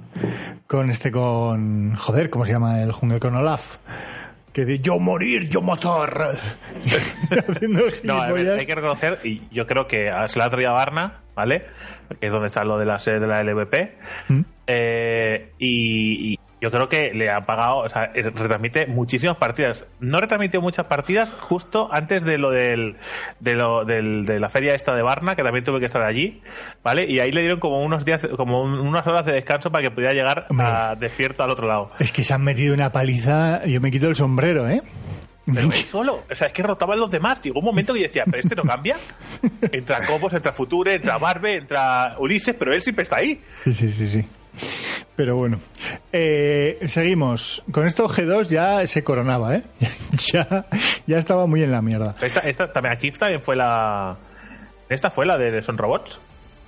Con este, con. Joder, ¿cómo se llama el jungle? Con Olaf. Que de yo morir, yo matar.
No, a ver, hay que reconocer, y yo creo que se la traído a Barna, ¿vale? Que es donde está lo de la sede de la LVP.
¿Mm?
Eh, y, y yo creo que le ha pagado, o sea, retransmite muchísimas partidas. No retransmitió muchas partidas justo antes de lo del, de lo del, de la feria esta de Barna, que también tuve que estar allí, ¿vale? Y ahí le dieron como unos días, como un- unas horas de descanso para que pudiera llegar a, despierto al otro lado.
Es que se han metido una paliza. Yo me quito el sombrero, ¿eh?
Pero él solo, o sea, es que rotaban los demás. Llegó un momento que yo decía, pero este no cambia. Entra Cobos, entra Future, entra Barbe, entra Ulises, pero él siempre está ahí.
Sí, sí, sí, sí. Pero bueno, Eh, seguimos. Con esto G2 ya se coronaba, ¿eh? Ya, ya estaba muy en la mierda.
Esta, esta también, aquí también fue la. Esta fue la de Son Robots.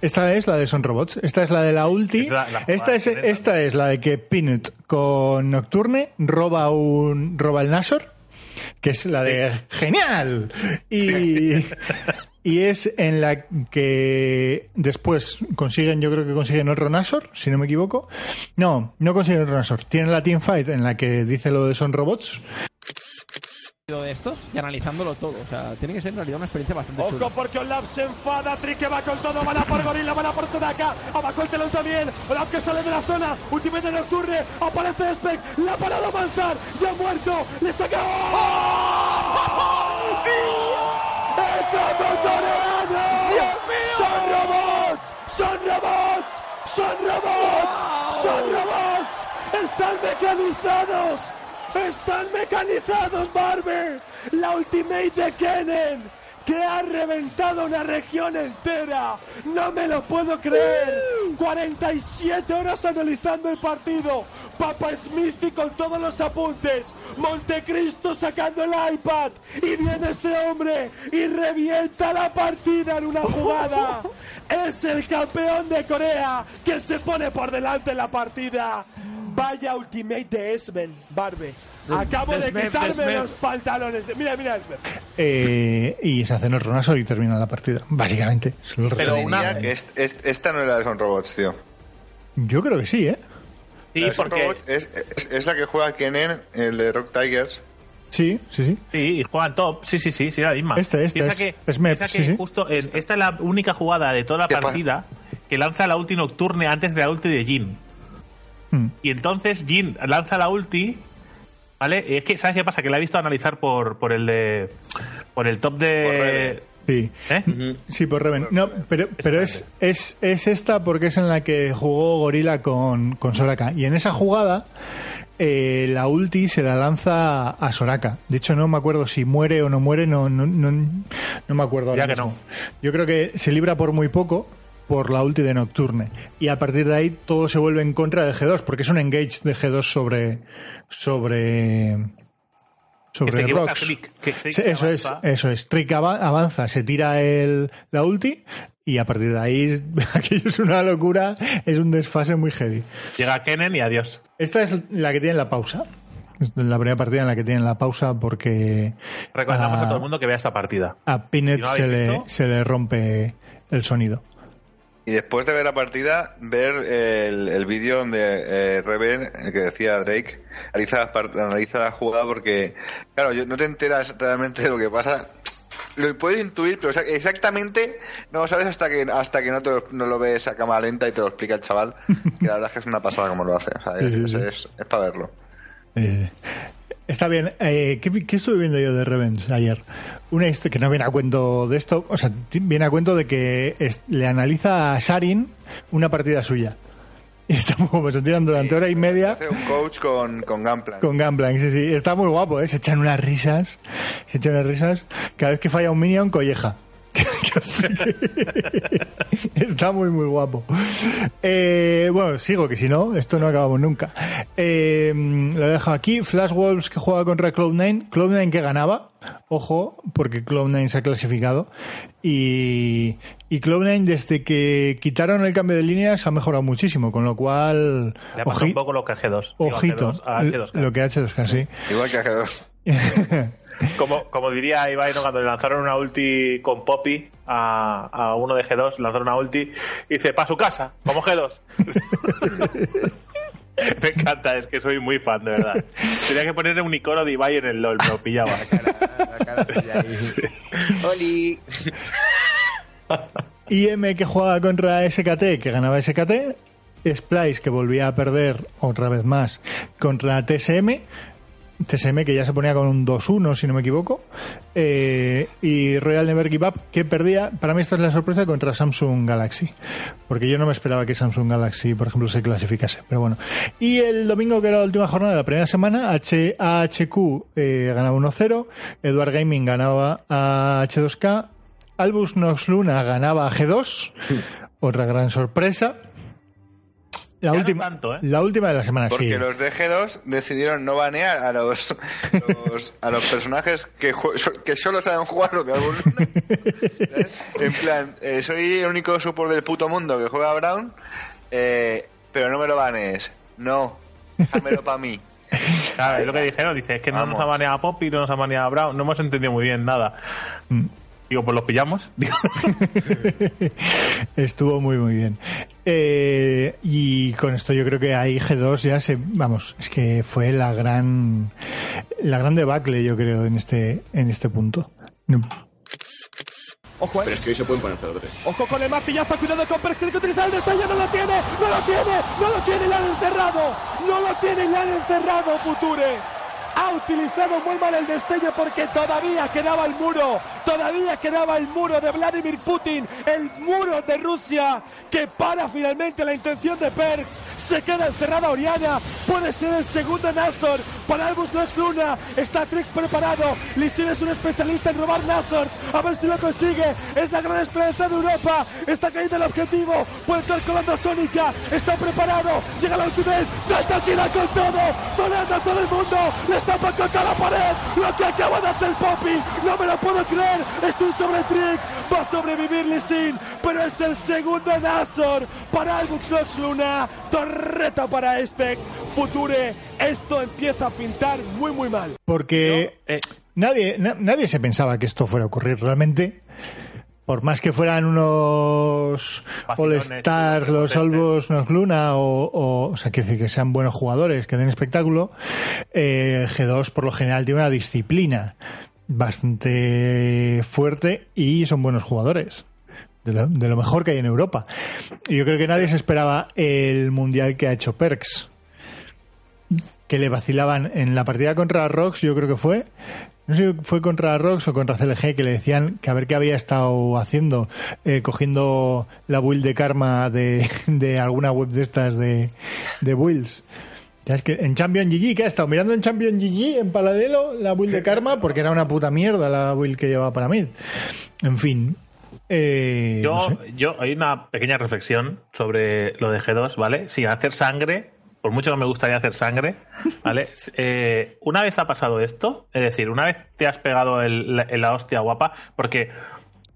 Esta es la de Son Robots. Esta es la de la ulti.
Es la- la jugada
esta, es, esta es la de que Peanut con Nocturne roba un roba el Nashor, que es la de genial. Y, y es en la que después consiguen, yo creo que consiguen otro Nashor, si no me equivoco. No, no consiguen otro Nashor. Tienen la teamfight en la que dice lo de Son Robots.
de estos y analizándolo todo. O sea, tiene que ser en realidad una experiencia bastante
Ojo
chula.
porque Olaf se enfada, Trick que va con todo, van a por Gorila, van a por Sonaka, abajo el telón también, Olaf que sale de la zona, ultimate no ocurre, aparece Spec, la ha parado avanzar, ya ha muerto, le saca... ¡Oh! ¡Son robots! ¡Son robots! ¡Son robots! ¡Son robots! ¡Están mecanizados! ¡Están mecanizados, Barber! La ultimate de Kennen, que ha reventado una región entera. ¡No me lo puedo creer! 47 horas analizando el partido. Papa Smithy con todos los apuntes. Montecristo sacando el iPad. Y viene este hombre y revienta la partida en una jugada. Es el campeón de Corea que se pone por delante en la partida. Vaya ultimate de Esben, Barbe. Acabo de quitarme los pantalones. de- Mira, mira.
Eh, y se hacen otro Nashor y termina la partida. Básicamente. El
Pero una-
que est- est- esta no de Son Robots, tío.
Yo creo que sí, ¿eh?
Sí,
la
porque.
Robots es, es- es la que juega Kennen, el de Rock Tigers.
Sí, sí, sí.
Sí, y juegan top. Sí, sí, sí, sí, la misma.
Esta, esta
Piensa
es-
que,
es Mep,
piensa
sí,
que
sí.
justo es- esta es la única jugada de toda la partida que lanza la ulti nocturne antes de la ulti de Jin.
Hmm.
Y entonces Jin lanza la ulti. ¿Vale? Y es que, ¿sabes qué pasa? Que la he visto analizar por, por el de. Por el top de.
Sí.
¿Eh?
Sí, por Reven. No, pero, pero es, es, es esta porque es en la que jugó Gorila con, con Soraka. Y en esa jugada, eh, la ulti se la lanza a Soraka. De hecho, no me acuerdo si muere o no muere, no, no, no, no me acuerdo ahora
Ya que no.
Yo creo que se libra por muy poco por la ulti de Nocturne. Y a partir de ahí todo se vuelve en contra de G2, porque es un engage de G2 sobre. sobre.
Que
sobre
se que
Sí,
se
eso es, eso es. Rick ava- avanza, se tira el, la ulti y a partir de ahí aquello es una locura, es un desfase muy heavy.
Llega Kennen y adiós.
Esta es la que tiene la pausa. Es la primera partida en la que tienen la pausa porque
Recomendamos a todo el mundo que vea esta partida.
a Pinet
Si no lo
se, le, se le rompe el sonido.
Y después de ver la partida, ver el, el vídeo donde eh, Reven, el que decía Drake, analiza la, part- analiza la jugada porque, claro, yo, no te enteras realmente de lo que pasa. Lo puedes intuir, pero exa- exactamente no lo sabes hasta que hasta que no, te lo, no lo ves a cámara lenta y te lo explica el chaval. Que la verdad es que es una pasada como lo hace. O sea,
Sí,
es,
sí,
es-
sí.
es- es para verlo.
Eh, está bien. Eh, ¿qué, qué estuve viendo yo de Revenge ayer? Una historia que no viene a cuento de esto, o sea, viene a cuento de que es- le analiza a Sarin una partida suya. Y está muy guapo, se tiran durante hora y media
Hace un coach con, con
con Gunplank, sí, sí. Está muy guapo, ¿eh? Se echan unas risas, se echan unas risas. Cada vez que falla un minion, colleja. Está muy, muy guapo. Eh, bueno, sigo, que si no, esto no acabamos nunca. Eh, lo he dejado aquí. Flash Wolves que juega contra Cloud9. Cloud9 que ganaba. Ojo, porque Cloud9 se ha clasificado. Y, y Cloud9 desde que quitaron el cambio de líneas ha mejorado muchísimo, con lo cual...
Le ha pasado un poco lo que a G2. Digo,
ojito,
G2, a H2K.
lo que H2K, sí.
Igual que G2.
Como, como diría Ibai, ¿no? cuando le lanzaron una ulti con Poppy a, a uno de G2, lanzaron una ulti y dice, para su casa, como G2. Me encanta, es que soy muy fan, de verdad. Tenía que ponerle un icono de Ibai en el LOL, me lo pillaba.
¡Oli!
IM que jugaba contra SKT, que ganaba SKT. Splice que volvía a perder otra vez más contra TSM. TSM que ya se ponía con un 2-1, si no me equivoco. Eh, y Royal Never Give Up que perdía, para mí esta es la sorpresa, contra Samsung Galaxy. Porque yo no me esperaba que Samsung Galaxy, por ejemplo, se clasificase. Pero bueno. Y el domingo, que era la última jornada de la primera semana, H AHQ eh, ganaba 1-0. Eduard Gaming ganaba a H2K. Albus Nox Luna ganaba a G2. Otra gran sorpresa. La
Ya no
última,
tanto, ¿eh?
la última de la semana,
Porque
sí.
los de G2 decidieron no banear a los, los- a los personajes que, que solo saben jugar lo de algún En plan, eh, soy el único support del puto mundo que juega a Brown, eh, pero no me lo banees. No, déjamelo para mí.
Claro, es lo que dijeron, dice, es que no nos ha baneado a Poppy, no nos ha baneado a Brown, no hemos entendido muy bien nada. Digo, pues los pillamos.
Estuvo muy, muy bien. Eh, y con esto yo creo que ahí G2 ya se, vamos, es que fue la gran, la gran debacle, yo creo, en este, en este punto.
Ojo, eh.
Pero es que hoy se pueden poner 0-3.
Ojo con el martillazo, cuidado con Pérez, tiene que utilizar el destello, no lo tiene, no lo tiene, no lo tiene, le han encerrado, no lo tiene, le han encerrado, Future. Ha utilizado muy mal el destello porque todavía quedaba el muro, todavía quedaba el muro de Vladimir Putin, el muro de Rusia que para finalmente la intención de Perks. Se queda encerrada Oriana, puede ser el segundo Nazor para Albus Nox Luna. Está Trick preparado, Lissin es un especialista en robar Nazors, a ver si lo consigue. Es la gran esperanza de Europa, está cayendo el objetivo, puede estar colando Sónica, está preparado, llega la ultimate, salta tira con todo, sonando a todo el mundo, estampa contra la pared, lo que acaba de hacer Poppy, no me lo puedo creer, estoy sobre Trick, va a sobrevivir Lissin, pero es el segundo Nazor para Albus Nox Luna, torreta para Spec, Future, esto empieza a pintar muy muy mal.
Porque
eh,
nadie, na- nadie se pensaba que esto fuera a ocurrir realmente. Por más que fueran unos
sí,
los. Olvos, Nos Luna, o, o, o sea, quiero decir que sean buenos jugadores, que den espectáculo, eh, G2 por lo general tiene una disciplina bastante fuerte y son buenos jugadores. De lo, de lo mejor que hay en Europa. Y yo creo que nadie se esperaba el mundial que ha hecho Perks que le vacilaban en la partida contra Rox, yo creo que fue. No sé si fue contra Rox o contra CLG que le decían que a ver qué había estado haciendo, eh, cogiendo la build de karma de, de alguna web de estas de, de builds. Ya es que en Champion GG, ¿qué ha estado? Mirando en Champion GG, en Paladelo, la build de karma, porque era una puta mierda la build que llevaba para mid. En fin. Eh,
yo,
no sé.
yo, hay una pequeña reflexión sobre lo de G2, ¿vale? Sin hacer sangre, por mucho que me gustaría hacer sangre, ¿vale? Eh, una vez ha pasado esto, es decir, una vez te has pegado el- la, la hostia guapa, porque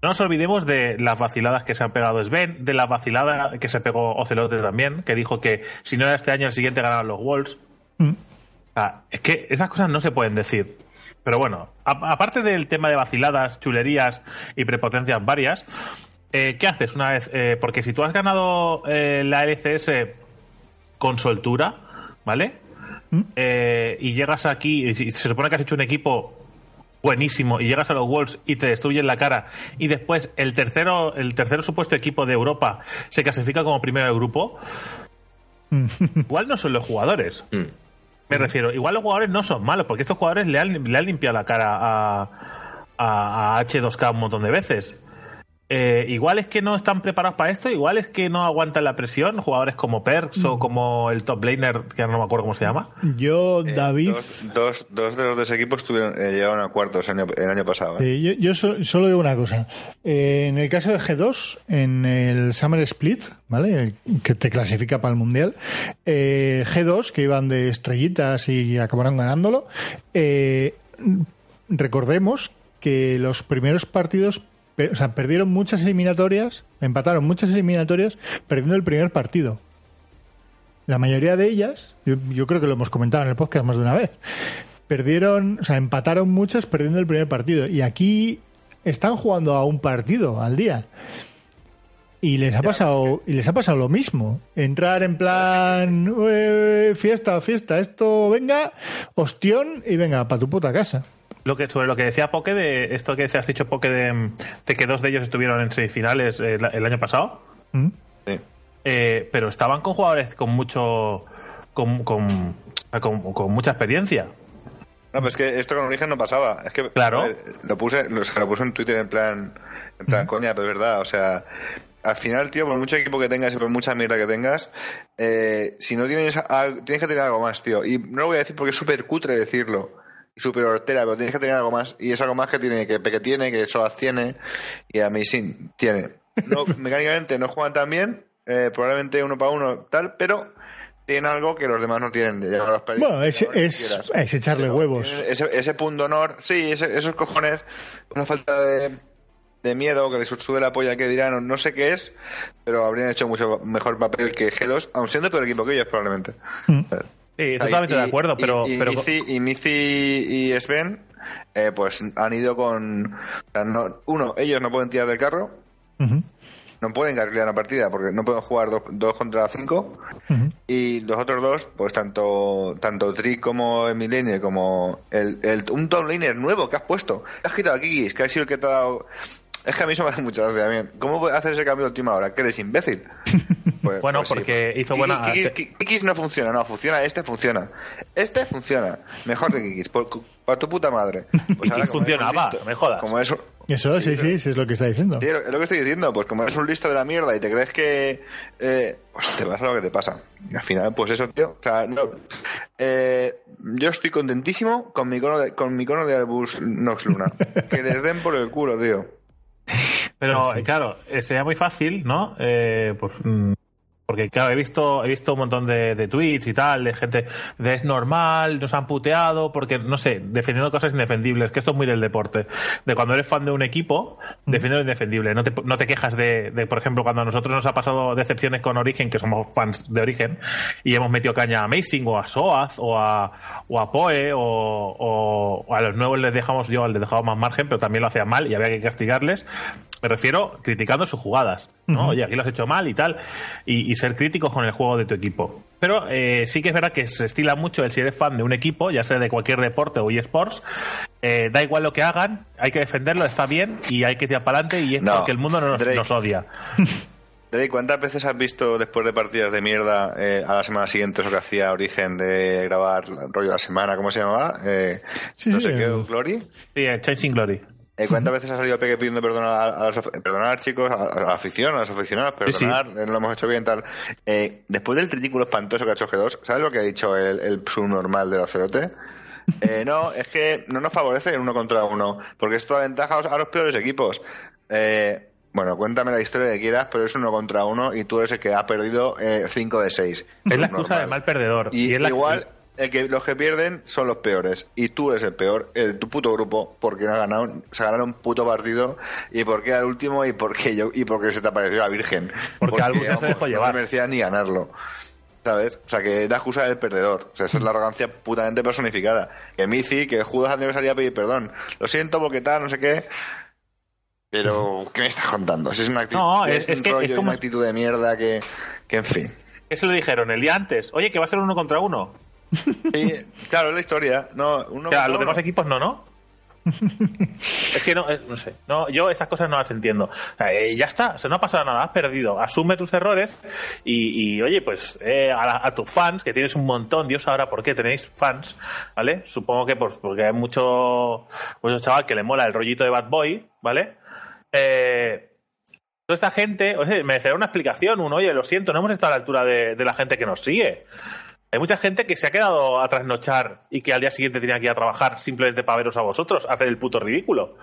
no nos olvidemos de las vaciladas que se han pegado Sven, de la vacilada que se pegó Ocelote también, que dijo que si no era este año, el siguiente ganaban los Wolves.
Mm.
Es que esas cosas no se pueden decir. Pero bueno, a- aparte del tema de vaciladas, chulerías y prepotencias varias, eh, ¿qué haces una vez? Eh, porque si tú has ganado eh, la LCS con soltura, ¿vale? Eh, y llegas aquí, y se supone que has hecho un equipo buenísimo y llegas a los Wolves y te destruyen la cara y después el tercero el tercero supuesto equipo de Europa se clasifica como primero de grupo igual no son los jugadores. Me refiero igual los jugadores no son malos porque estos jugadores le han, le han limpiado la cara a, a, a H2K un montón de veces Eh, igual es que no están preparados para esto, igual es que no aguantan la presión, jugadores como Perks o como el top laner, que ahora no me acuerdo cómo se llama.
Yo, David.
Eh, Dos, dos, dos de los dos equipos tuvieron, eh, llegaron a cuartos el año, el año pasado. ¿eh?
Eh, yo yo so- solo digo una cosa. Eh, en el caso de G2, en el Summer Split, ¿vale? Que te clasifica para el Mundial, eh, G2, que iban de estrellitas y acabaron ganándolo, eh, recordemos que los primeros partidos, o sea, perdieron muchas eliminatorias, empataron muchas eliminatorias perdiendo el primer partido. La mayoría de ellas, yo, yo creo que lo hemos comentado en el podcast más de una vez, perdieron, o sea, empataron muchas perdiendo el primer partido. Y aquí están jugando a un partido al día. Y les ha pasado, y les ha pasado lo mismo. Entrar en plan "Eh, fiesta, fiesta, esto venga, ostión y venga, para tu puta casa.
Lo que, sobre lo que decía Poke, de esto que has dicho Poke, de, de que dos de ellos estuvieron en semifinales eh, el año pasado,
¿Mm?
Sí.
eh, pero estaban con jugadores con mucho. con, con, con- con mucha experiencia.
No, pues es que esto con Origen no pasaba. Es que,
Claro.
ver, lo puse, lo, lo puse en Twitter en plan, en plan, coña, pero es verdad, o sea, al final, tío, por mucho equipo que tengas y por mucha mierda que tengas, eh, si no tienes, tienes que tener algo más, tío. Y no lo voy a decir porque es súper cutre decirlo. Súper hortera, pero tienes que tener algo más. Y es algo más que tiene, que Peque tiene, que Soaz tiene, y Amazing tiene. No, mecánicamente no juegan tan bien, eh, probablemente uno para uno, tal, pero tienen algo que los demás no tienen. Ya lo has perdido,
Bueno, es, es, echarle
Pero
huevos.
Ese, ese punto honor, sí, ese- esos cojones, una falta de, de miedo, que les sude la polla que dirán, no sé qué es, pero habrían hecho mucho mejor papel que G2, aun siendo peor equipo que ellos probablemente.
Mm.
Sí, totalmente
Y-
de acuerdo, pero.
Y, y,
pero
Mizi, y Mizi y Sven, eh, pues han ido con. no- uno, ellos no pueden tirar del carro, no pueden carrilear una partida porque no pueden jugar dos, dos contra cinco. Y los otros dos, pues tanto tanto Trick como Emilene, como el, el, un top laner nuevo que has puesto. Has quitado a Kikis, que ha sido el que te ha dado. Es que a mí eso me hace mucha gracia también. ¿Cómo puedes hacer ese cambio de última hora? ¿Que eres imbécil? Pues-
Bueno,
pues sí.
porque hizo
Kiki-
buena-
Kikis, no funciona, no, funciona este, funciona. Este funciona. Mejor que Kikis, por, para tu puta madre. Pues ahora,
funcionaba,
listo-
me jodas.
Como es un-
Eso, sí, sí, sí, es lo que está diciendo.
Sí, es lo que estoy diciendo, pues como eres un listo de la mierda y te crees que eh, pues te pasa lo que te pasa. Y al final, pues eso, tío. O sea, no, eh, yo estoy contentísimo con mi cono de, con mi cono de Albus Nox Luna. que les den por el culo, tío.
Pero, claro, eh, sería muy fácil, ¿no? Eh, pues. mm, porque, claro, he visto, he visto un montón de, de tweets y tal, de gente de es normal, nos han puteado, porque, no sé, defendiendo cosas indefendibles, que esto es muy del deporte. De cuando eres fan de un equipo, defiende lo indefendible. No te, no te quejas de, de, por ejemplo, cuando a nosotros nos ha pasado decepciones con Origen, que somos fans de Origen, y hemos metido caña a Amazing, o a Soaz, o a, o a Poe, o, o- o a los nuevos les dejamos, yo les dejaba más margen, pero también lo hacían mal y había que castigarles. Me refiero criticando sus jugadas, ¿no? Oye, aquí lo has hecho mal y tal, y, y ser críticos con el juego de tu equipo. Pero eh, sí que es verdad que se estila mucho el si eres fan de un equipo, ya sea de cualquier deporte o eSports, eh, da igual lo que hagan, hay que defenderlo, está bien, y hay que tirar para adelante, y es
No,
porque el mundo no nos,
Drake.
nos odia.
Drake, ¿cuántas veces has visto después de partidas de mierda eh, a la semana siguiente eso que hacía Origen de grabar rollo de la semana? ¿Cómo se llamaba? Eh,
Sí,
no
sí,
sé qué,
el-
Glory.
Sí, el Chasing Glory.
Eh, ¿Cuántas veces ha salido Peque pidiendo perdón a, a los, perdonar, chicos, a, a la afición, a los aficionados,
Sí, sí.
perdonar, eh, lo hemos hecho bien, tal? Eh, después del ridículo espantoso que ha hecho G2, ¿sabes lo que ha dicho el, el subnormal de la cerote? Eh, no, es que no nos favorece el uno contra uno, porque esto da ventaja a los, peores equipos. Eh, bueno, cuéntame la historia que quieras, pero es uno contra uno y tú eres el que ha perdido 5 de 6.
Es la excusa de mal perdedor.
Y,
es la-
igual, el que, los que pierden son los peores. Y tú eres el peor, el, tu puto grupo, porque no ha ganado, se ha ganado un puto partido. Y porque era el último y porque yo y porque se te apareció la Virgen.
Porque Albus ya se
vamos,
dejó
no
llevar.
te merecía ni ganarlo. ¿Sabes? O sea, que es la excusa del perdedor. O sea, esa es la arrogancia putamente personificada. Que Mizi, que Judas antes salía a pedir perdón. Lo siento porque tal, no sé qué. Pero, ¿qué me estás contando? Si es una actitud,
No,
es,
es- es
un
que es
rollo y
como-
una actitud de mierda que, que en fin.
¿Qué se lo dijeron el día antes? Oye, que va a ser uno contra uno.
Sí, claro, es la historia. No, uno
O sea,
contra
los
uno.
demás equipos no, ¿no? es que no, eh, no sé. No, yo estas cosas no las entiendo. O sea, eh, ya está, o sea, no ha pasado nada, has perdido. Asume tus errores y, y, oye, pues eh, a, la- a tus fans, que tienes un montón, Dios sabrá por qué tenéis fans, ¿vale? Supongo que pues, porque hay mucho, mucho chaval que le mola el rollito de Bad Boy, ¿vale? Eh, toda esta gente, oye, merecerá una explicación, un oye, lo siento, no hemos estado a la altura de, de la gente que nos sigue. Hay mucha gente que se ha quedado a trasnochar y que al día siguiente tenía que ir a trabajar simplemente para veros a vosotros, hacer el puto ridículo.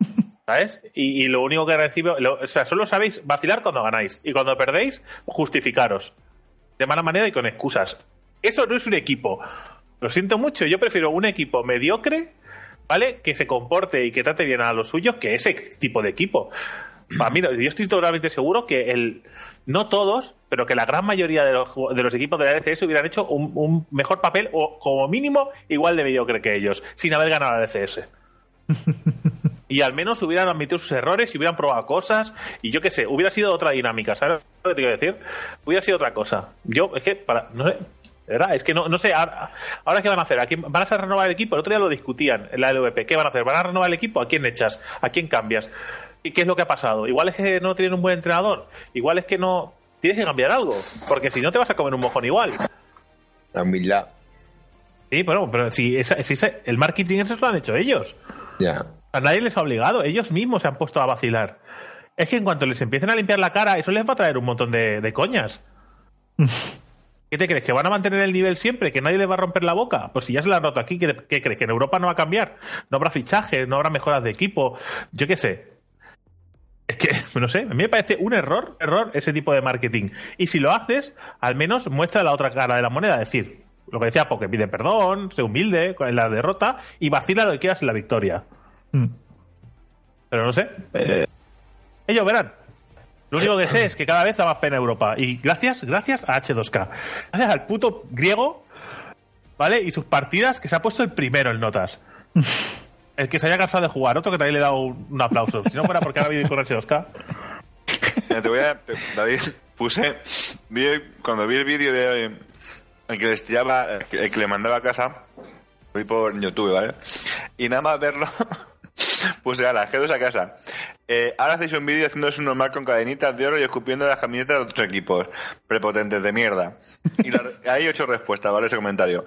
¿Sabes? Y, y lo único que recibo, lo- o sea, solo sabéis vacilar cuando ganáis y cuando perdéis, justificaros. De mala manera y con excusas. Eso no es un equipo. Lo siento mucho, yo prefiero un equipo mediocre, ¿vale? Que se comporte y que trate bien a los suyos que ese tipo de equipo. Para mí, yo estoy totalmente seguro que el. No todos, pero que la gran mayoría de los, de los equipos de la LCS hubieran hecho un, un mejor papel o, como mínimo, igual de mediocre que ellos, sin haber ganado la LCS. y al menos hubieran admitido sus errores y hubieran probado cosas y yo qué sé, hubiera sido otra dinámica, ¿sabes lo que te quiero decir? Hubiera sido otra cosa. Yo, es que, para, no sé, de verdad, es que no, no sé, ahora, ahora qué van a hacer, ¿A quién, ¿van a renovar el equipo? El otro día lo discutían en la LVP, ¿qué van a hacer? ¿Van a renovar el equipo? ¿A quién echas? ¿A quién cambias? ¿Y qué es lo que ha pasado? Igual es que no tienen un buen entrenador, igual es que no... Tienes que cambiar algo, porque si no te vas a comer un mojón igual.
La humildad.
Sí, bueno, pero si, esa- si el marketing eso lo han hecho ellos.
Ya.
A nadie les ha obligado, ellos mismos se han puesto a vacilar. Es que en cuanto les empiecen a limpiar la cara, eso les va a traer un montón de, de coñas. ¿Qué te crees? ¿Que van a mantener el nivel siempre? ¿Que nadie les va a romper la boca? Pues si ya se la han roto aquí, ¿qué, qué crees? ¿Que en Europa no va a cambiar? ¿No habrá fichajes? ¿No habrá mejoras de equipo? Yo qué sé. Es que, no sé, a mí me parece un error, error ese tipo de marketing. Y si lo haces, al menos muestra la otra cara de la moneda. Es decir, lo que decía Poké, pide perdón, sé humilde en la derrota y vacila lo que quieras en la victoria.
Mm.
Pero no sé. eh, ellos verán. Lo único que sé es que cada vez da más pena Europa. Y gracias, gracias a H2K. Gracias al puto griego, ¿vale? Y sus partidas que se ha puesto el primero en notas. El que se haya cansado de jugar, otro que también le he dado un, aplauso. Si no fuera porque ahora viene con H2K.
Mira, te voy a. David, puse. vi el- cuando vi el vídeo de. El que les tiraba. El que, el le mandaba a casa. Lo por YouTube, ¿vale? Y nada más verlo. puse a la G2 a casa. Eh, ahora hacéis un vídeo haciéndose un normal con cadenitas de oro y escupiendo las camisetas de otros equipos. Prepotentes de mierda. Y la- hay ocho respuestas, ¿vale? Ese comentario.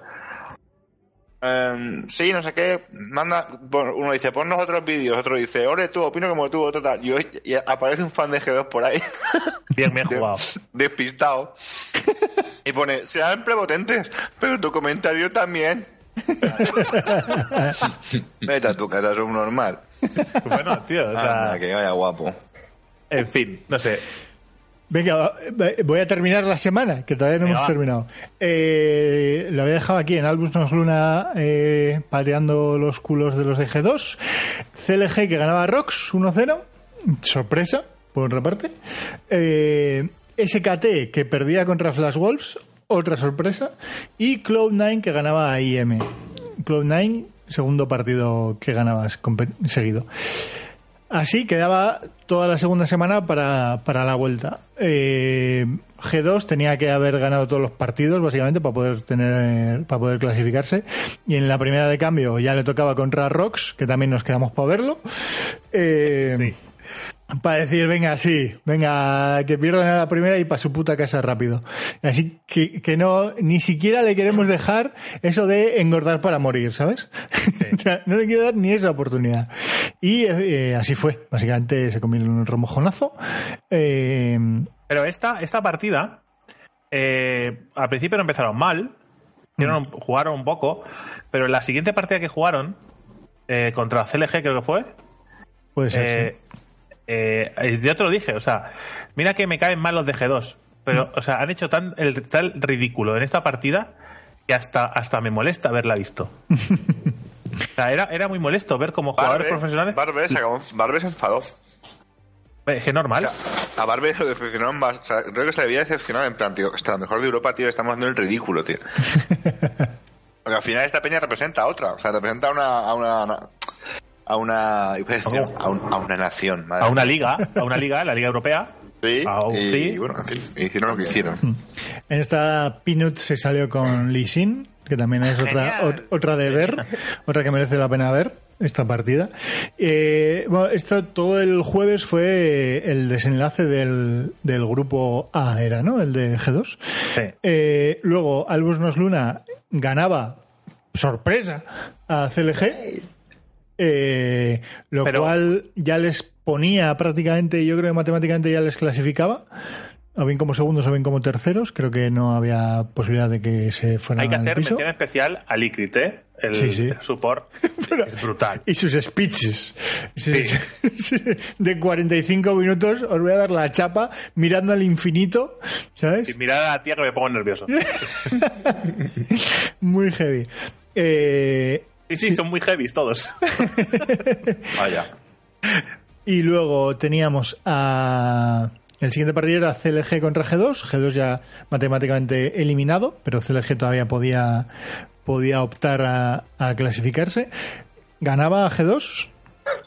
Em, sí, no sé qué, manda, uno dice, ponnos otros vídeos, otro dice, ore tú, opino como tú, otro tal. Y, hoy- y aparece un fan de G2 por ahí,
Bien, me he jugado.
despistado, y pone, sean prepotentes, pero tu comentario también. Vete a tu casa, es un normal.
Bueno, tío, o sea,
Anda, que vaya guapo.
en fin, no sé.
Venga, voy a terminar la semana, que todavía no
Venga,
hemos
va.
terminado. Eh, lo había dejado aquí en Albus Nos Luna eh, pateando los culos de los de G2. CLG que ganaba Rox 1-0. Sorpresa, por otra parte. Eh, SKT que perdía contra Flash Wolves. Otra sorpresa. Y Cloud9 que ganaba a IM. Cloud9, segundo partido que ganabas seguido. Así quedaba toda la segunda semana para, para la vuelta. Eh, G2 tenía que haber ganado todos los partidos, básicamente, para poder tener, para poder clasificarse. Y en la primera de cambio ya le tocaba contra Rox, que también nos quedamos para verlo. Eh,
Sí.
Para decir, venga, sí, venga, que pierdan a la primera y para su puta casa rápido. Así que, que no, ni siquiera le queremos dejar eso de engordar para morir, ¿sabes? O sea, no le quiero dar ni esa oportunidad. Y eh, así fue. Básicamente se comieron un remojonazo. Eh,
Pero esta, esta partida, eh, al principio no empezaron mal, hicieron- jugaron un poco, pero en la siguiente partida que jugaron, contra CLG creo que fue,
puede ser.
Eh, yo te lo dije, o sea, mira que me caen mal los de G2, pero, o sea, han hecho tan el tal ridículo en esta partida que hasta, hasta me molesta haberla visto. O sea, era, era muy molesto ver como jugadores
Barbe,
profesionales.
Barbe se, acabó- Barbe se enfadó.
Es que normal.
O sea, a Barber lo decepcionaron más. O sea, creo que se le había decepcionado en plan, tío, está lo mejor de Europa, tío, estamos haciendo el ridículo, tío. Porque al final esta peña representa a otra. O sea, representa a una. a una. A una, iba a, decir, a, un- a una nación. madre
a una liga, a una liga, la Liga Europea.
Sí, y,
sí.
bueno, en fin, hicieron lo que hicieron.
En esta Peanut se salió con Lee Sin, que también es otra, ot- otra de ver, otra que merece la pena ver, esta partida. Eh, bueno, esto todo el jueves fue el desenlace del, del grupo A, era, ¿no? El de G2.
Sí.
Eh, luego, Albus Nos Luna ganaba, sorpresa, a CLG. Eh, lo
Pero-
cual ya les ponía prácticamente, yo creo que matemáticamente ya les clasificaba, o bien como segundos o bien como terceros. Creo que no había posibilidad de que se fueran
Hay que
al
hacer
piso.
mención especial a Licrit, ¿eh? El,
Sí, sí.
el support es brutal.
Y sus speeches. Sí, sí. De 45 minutos os voy a dar la chapa mirando al infinito, ¿sabes?
Y mirad a la tía que me pongo nervioso.
Muy heavy. Eh,
Sí, sí, son muy heavy todos.
Vaya.
y luego teníamos a... El siguiente partido era CLG contra G2. G2 ya matemáticamente eliminado, pero CLG todavía podía, podía optar a, a clasificarse. Ganaba a G2.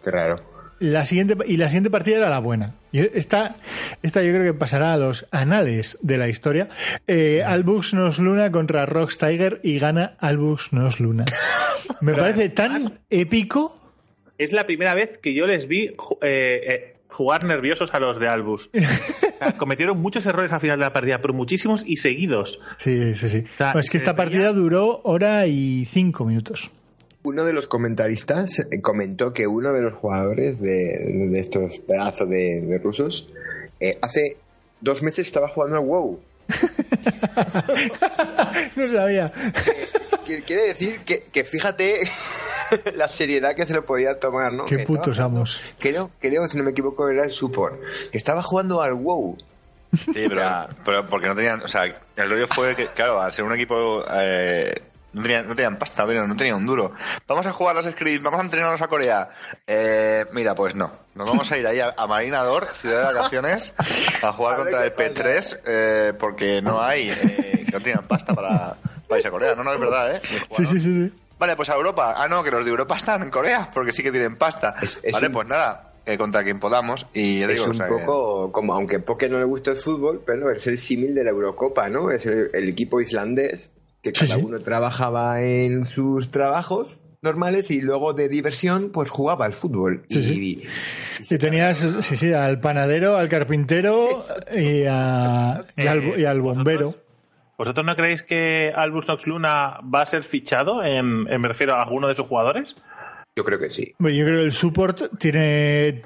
Qué raro.
La siguiente, y la siguiente partida era la buena. Yo- Esta, esta yo creo que pasará a los anales de la historia. Eh, Albus Nos Luna contra Rox Tiger y gana Albus Nos Luna. Me parece tan épico.
Es la primera vez que yo les vi eh, eh, jugar nerviosos a los de Albus. O cometieron muchos errores al final de la partida, pero muchísimos y seguidos.
Sí, sí, sí.
sea,
Pues es que esta partida duró hora y cinco minutos.
Uno de los comentaristas eh, comentó que uno de los jugadores de, de estos pedazos de, de rusos eh, hace dos meses estaba jugando al WoW.
No sabía.
Quiere decir que, que fíjate la seriedad que se lo podía tomar, ¿no?
Qué
Que estaba
putos
jugando-
amos.
Creo, creo, si no me equivoco, era el support. Que estaba jugando al WoW.
Sí, pero, pero porque no tenían. O sea, el rollo fue que, claro, al ser un equipo. eh, no, tenían, no tenían pasta, no tenían, no tenían un duro. Vamos a jugar los scripts, vamos a entrenarnos a Corea. Eh, mira, pues no. Nos vamos a ir ahí a, a Marinador, ciudad de vacaciones, a jugar
A
contra el
qué pasa.
P3, eh, porque no hay. Eh, que no tenían pasta para, para irse a Corea. No, no, es verdad, ¿eh?
Sí, sí, sí. sí.
Vale, pues a Europa. Ah, no, que los de Europa están en Corea, porque sí que tienen pasta.
Es- es
vale,
un-
pues nada, eh, contra quien podamos. Y ya
Es
digo, o
un
que-
poco como, aunque Poké no le gusta el fútbol, pero es el símil de la Eurocopa, ¿no? Es el, el equipo islandés que cada
sí.
uno trabajaba en sus trabajos normales y luego de diversión pues jugaba al fútbol.
Sí,
y,
sí.
y-
Y tenías, sí, sí, al panadero, al carpintero y, a- y al, y al bombero.
¿Vosotros no creéis que Albus Nox Luna va a ser fichado? En, en- me refiero a alguno de sus jugadores.
yo creo que sí.
Bueno, yo creo que el support tiene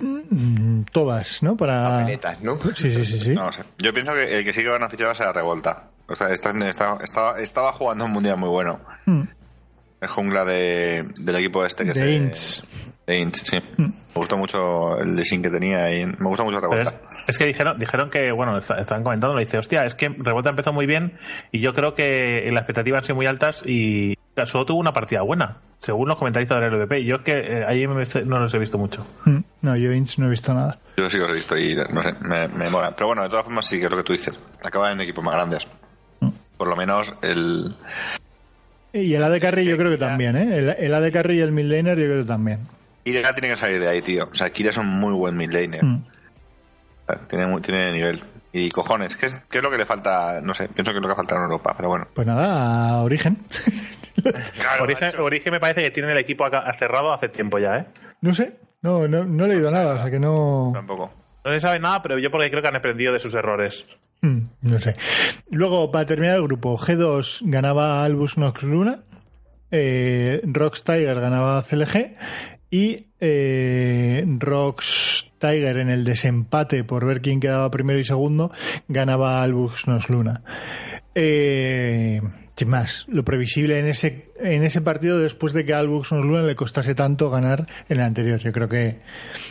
mm, todas, ¿no? Para.
Papeletas, ¿no?
Sí, sí, sí, sí.
No lo sé. Yo pienso que el que sí que van a fichar va a ser la revolta. O sea, esta- esta- estaba, estaba jugando un mundial muy bueno.
Mm.
El jungla de, del equipo este que
De
se. De Ints, sí. Me gustó mucho el design que tenía y me gusta mucho revolta.
es, es que dijeron, dijeron que, bueno, est- estaban comentando, lo dice, hostia, es que Revuelta empezó muy bien y yo creo que las expectativas han sido muy altas y solo tuvo una partida buena, según los comentaristas del LVP. Yo es que eh, ahí me- no los he visto mucho.
Mm. No, yo Inch no he visto nada.
Yo sí los he visto y no sé, me, me mola. Pero bueno, de todas formas sí que es lo que tú dices. Acaban en equipos más grandes. Por lo menos el.
Y el AD Carry yo creo que también, ¿eh? El, el AD Carry y el midlaner yo creo que también.
Kira tiene que salir de ahí, tío. O sea, Kira es un muy buen mid laner.
Mm.
Tiene, mu- tiene nivel. Y cojones, ¿qué es, ¿qué es lo que le falta? No sé, pienso que es lo que falta en Europa, pero bueno.
Pues nada, a Origen.
Origen, Origen me parece que tiene el equipo acá- cerrado hace tiempo ya, ¿eh?
No sé, no, no, no he leído nada, o sea que no.
Tampoco.
No se sabe nada, pero yo porque creo que han aprendido de sus errores.
Mm, No sé. Luego, para terminar el grupo, G2 ganaba Albus Nox Luna, eh, Rox Tiger ganaba CLG y eh, Rox Tiger en el desempate por ver quién quedaba primero y segundo ganaba Albus Nox Luna. Eh, sin más, lo previsible en ese, en ese partido después de que a Albus Nox Luna le costase tanto ganar en el anterior. Yo creo que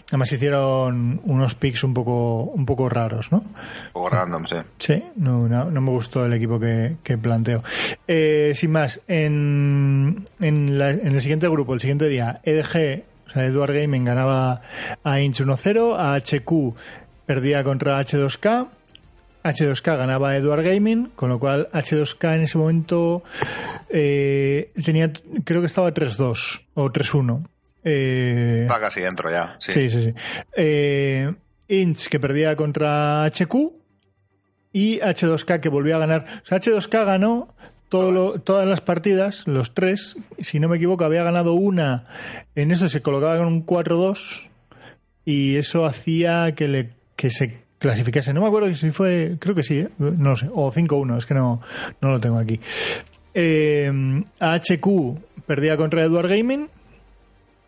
además hicieron unos picks un poco, un poco raros, ¿no?
Un poco random, sí.
Sí, no, no, no me gustó el equipo que, que planteo. Eh, sin más, en, en, la- en el siguiente grupo, el siguiente día, EDG, o sea, Edward Gaming ganaba a Inch 1-0, a HQ perdía contra H2K, H2K ganaba a Edward Gaming, con lo cual H2K en ese momento eh, tenía, creo que estaba 3-2 o 3-1. Eh,
Está casi dentro ya. Sí.
Sí, sí, sí. Eh, Inch que perdía contra HQ y H2K que volvía a ganar. O sea, H2K ganó todo lo- todas las partidas, los tres. Si no me equivoco, había ganado una. En eso se colocaba con un 4-2 y eso hacía que, le, que se clasificase. No me acuerdo si fue, creo que sí, ¿eh? no lo sé. O 5-1, es que no, no lo tengo aquí. Eh, HQ perdía contra Edward Gaming.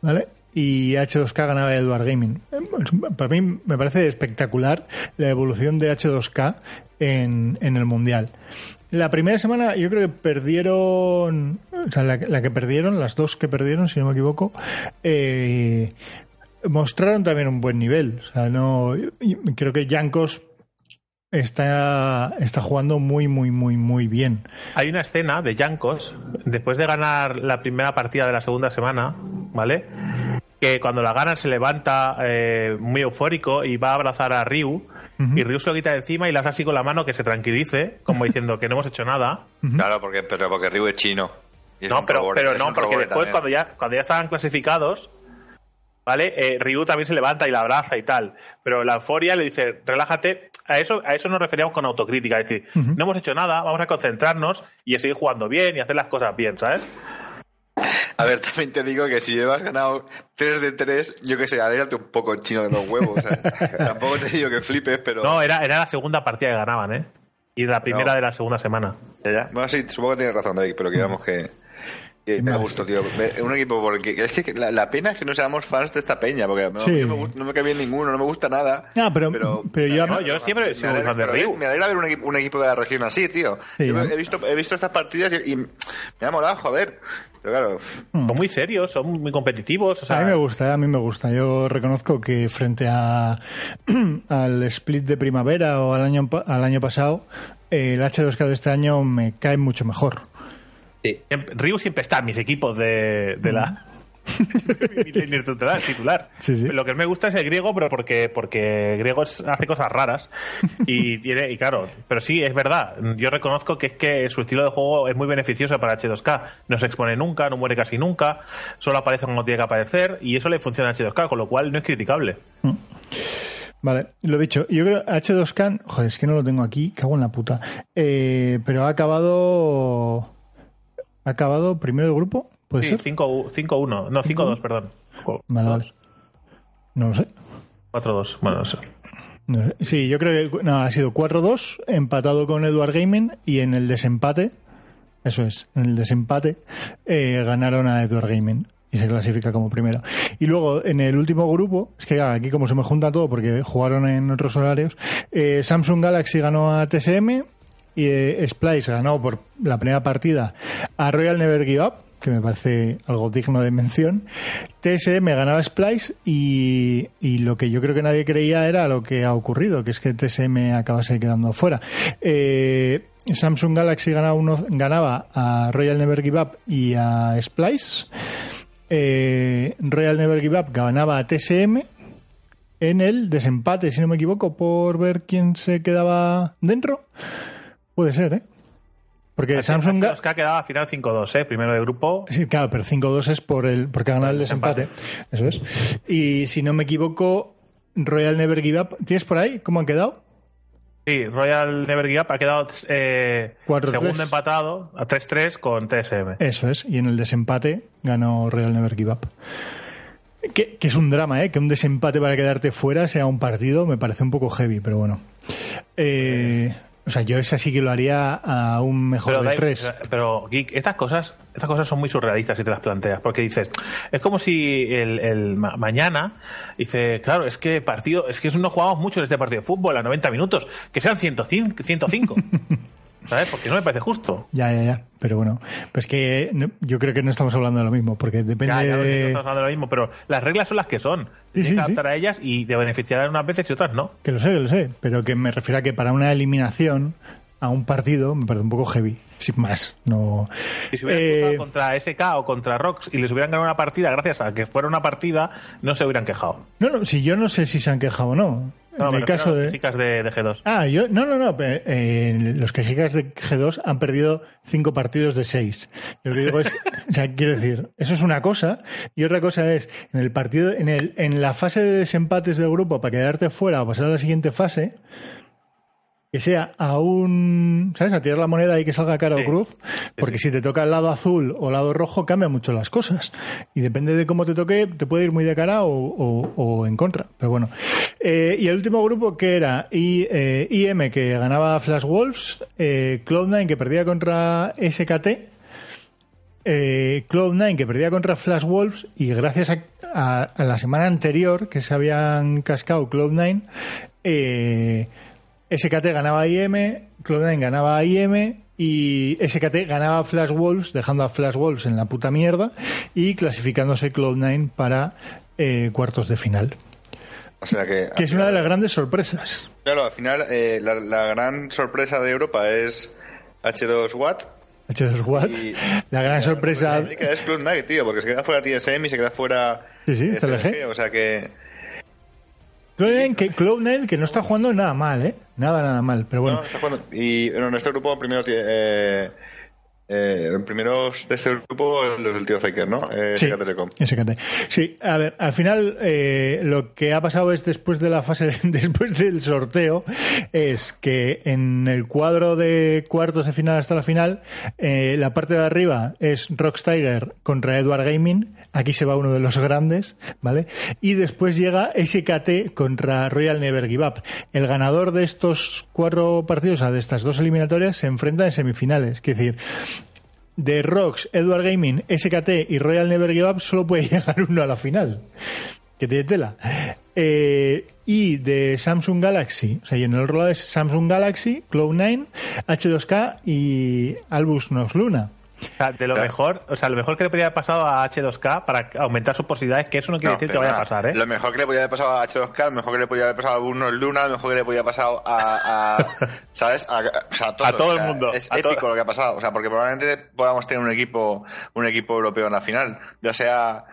¿vale? Y H2K ganaba Edward Gaming. Para mí me parece espectacular la evolución de H2K en, en el Mundial. La primera semana yo creo que perdieron, o sea, la, la que perdieron, las dos que perdieron, si no me equivoco, eh, mostraron también un buen nivel. O sea, no, creo que Jankos está, está jugando muy, muy, muy, muy bien.
Hay una escena de Yankos, después de ganar la primera partida de la segunda semana, ¿vale? Que cuando la gana se levanta eh, muy eufórico y va a abrazar a Ryu. Y Ryu se lo quita de encima y le hace así con la mano que se tranquilice, como diciendo que no hemos hecho nada.
Claro, porque, pero porque Ryu es chino. Y es
No, pero,
robot,
pero
es
no, porque después
también.
cuando ya, cuando ya estaban clasificados, ¿vale? Eh, Ryu también se levanta y la abraza y tal. Pero la euforia le dice, relájate. A eso, a eso nos referíamos con autocrítica. Es decir, no hemos hecho nada, vamos a concentrarnos y a seguir jugando bien y hacer las cosas bien, ¿sabes?
A ver, también te digo que si llevas ganado 3 de 3, yo que sé, alégrate un poco chino de los huevos. o sea, tampoco te digo que flipes, pero.
No, era, era la segunda partida que ganaban, ¿eh? Y la primera
No.
de la segunda semana.
Ya, ya. Bueno, sí, supongo que tienes razón, David, pero que digamos que. Que me
Vale.
gusto, tío. Me- Un equipo porque es que la, la pena es que no seamos fans de esta peña, porque no,
Sí.
no me, gusta- no me cae bien ninguno, no me gusta nada.
No, pero- pero yo-
No, yo siempre
me
soy
alegra,
de
pero
Ryu.
Me alegra ver un equipo, un equipo de la región así, tío.
Sí,
Yo
¿no?
he, visto, he visto estas partidas y, y me ha molado, joder. Pero claro,
Son muy serios, son muy competitivos. O sea,
a mí me gusta, a mí me gusta. Yo reconozco que frente a al split de primavera o al año al año pasado, el H2K de este año me cae mucho mejor.
Sí.
siempre- Ryu siempre está en mis equipos de, de la. mi titular, titular.
Sí, sí.
Lo que me gusta es el griego, pero porque, porque griego es- hace cosas raras. Y tiene, y claro, pero sí, es verdad. Yo reconozco que es que su estilo de juego es muy beneficioso para H2K. No se expone nunca, no muere casi nunca, solo aparece cuando tiene que aparecer, y eso le funciona a H2K, con lo cual no es criticable.
Vale, lo dicho. Yo creo H2K, joder, es que no lo tengo aquí, cago en la puta. Eh, pero ha acabado. ¿Ha acabado primero de grupo? ¿Puede
Sí,
ser?
5 5-1, no, 5-2, perdón.
Vale, vale. No lo sé.
4-2, bueno, no sé.
No sé. Sí, yo creo que no, ha sido 4-2, empatado con Edward Gaming y en el desempate, eso es, en el desempate eh, ganaron a Edward Gaming y se clasifica como primero. Y luego en el último grupo, es que aquí como se me junta todo porque jugaron en otros horarios, eh, Samsung Galaxy ganó a TSM y eh, Splice ganó por la primera partida a Royal Never Give Up que me parece algo digno de mención. TSM ganaba Splice y, y lo que yo creo que nadie creía era lo que ha ocurrido, que es que TSM acabase quedando fuera. Eh, Samsung Galaxy ganaba, ganaba a Royal Never Give Up y a Splice. Eh, Royal Never Give Up ganaba a TSM en el desempate, si no me equivoco, por ver quién se quedaba dentro. Puede ser, ¿eh? Porque Samsung... Ga-
H2K quedaba a final 5-2, ¿eh? Primero de grupo.
Sí, claro, pero 5-2 es por el, porque ha ganado el desempate. Eso es. Y si no me equivoco, Royal Never Give Up. ¿Tienes por ahí cómo han quedado?
Sí, Royal Never Give Up ha quedado eh,
4-3.
segundo empatado a 3-3 con TSM.
Eso es. Y en el desempate ganó Royal Never Give Up. Que, que es un drama, ¿eh? Que un desempate para quedarte fuera sea un partido me parece un poco heavy, pero bueno. Eh, o sea, yo esa sí que lo haría a un mejor
Pero,
de
Dave,
tres.
pero Geek, estas cosas, estas cosas son muy surrealistas si te las planteas, porque dices, es como si el, el ma- mañana dice, claro, es que partido, es que no jugamos mucho en este partido de fútbol a 90 minutos, que sean 105, 105. ¿Sabes? Porque no me parece justo.
Ya, ya, ya. Pero bueno, pues que no- yo creo que no estamos hablando de lo mismo, porque depende
Ya, ya sé, no
de...
estamos hablando de lo mismo, pero las reglas son las que son. Tienes
sí,
que
sí.
adaptar a ellas y te beneficiarán unas veces y otras no.
Que lo sé, que lo sé, pero que me refiero a que para una eliminación a un partido me parece un poco heavy, sin más. No.
Si se hubieran
Eh,
contra SK o contra Rox y les hubieran ganado una partida gracias a que fuera una partida, no se hubieran quejado.
No, no, si yo no sé si se han quejado o no.
No,
en
me
el caso de.
chicas de, de G2.
Ah, yo, no, no, no. eh, los quejicas de G2 han perdido cinco partidos de seis. Yo lo que digo es, o sea, quiero decir, eso es una cosa. Y otra cosa es, en el partido, en el, en la fase de desempates del grupo para quedarte fuera o pasar a la siguiente fase, que sea a un, ¿sabes? A tirar la moneda y que salga cara
Sí.
o cruz, porque si te toca el lado azul o lado rojo cambia mucho las cosas. Y depende de cómo te toque, te puede ir muy de cara o, o- o en contra. Pero bueno. Eh, y el último grupo que era I- eh, IM que ganaba Flash Wolves, eh, Cloud9 que perdía contra SKT, eh, Cloud9 que perdía contra Flash Wolves y gracias a, a- a la semana anterior que se habían cascado Cloud9, eh, SKT ganaba IM, Cloud9 ganaba IM y SKT ganaba Flash Wolves, dejando a Flash Wolves en la puta mierda y clasificándose Cloud9 para eh, cuartos de final.
O sea que.
Que es una de las grandes sorpresas.
Claro, al final eh, la, la gran sorpresa de Europa es H2 Watt.
H2 Watt,
Y-
la gran sorpresa.
La es Cloud9, tío, porque se queda fuera TSM y se queda fuera.
Sí, sí,
eh,
CLG.
O sea que.
Cloud9 que, Cloud9 que no está jugando nada mal, ¿eh? Nada, nada mal. Pero bueno,
No, está jugando- y bueno, en este grupo primero. Eh, eh, los primeros de este grupo, los del tío Faker, ¿no? Eh,
Sí.
SK Telecom.
SKT. Sí, a ver, al final eh, lo que ha pasado es después de la fase, después del sorteo, es que en el cuadro de cuartos de final hasta la final, eh, la parte de arriba es Rox Tiger contra Edward Gaming. Aquí se va uno de los grandes, ¿vale? Y después llega SKT contra Royal Never Give Up. El ganador de estos cuatro partidos, o sea, de estas dos eliminatorias, se enfrenta en semifinales. Es decir, de Rox, Edward Gaming, SKT y Royal Never Give Up solo puede llegar uno a la final. Que tiene tela. Eh, y de Samsung Galaxy, o sea, y en el rol es Samsung Galaxy, Cloud9, H2K y Albus Nox Luna.
Sea, de lo
Claro.
mejor, o sea, lo mejor que le podía haber pasado a H2K para aumentar sus posibilidades, que eso no quiere
No,
decir que vaya a pasar, ¿eh?
Lo mejor que le podía haber pasado a H2K, lo mejor que le podía haber pasado a Bruno Luna, lo mejor que le podía haber pasado a. a- ¿Sabes? A, o sea, a, todos.
A todo
O
el mundo,
Es
a
épico lo que ha pasado. O sea, porque probablemente podamos tener un equipo un equipo europeo en la final. Ya sea.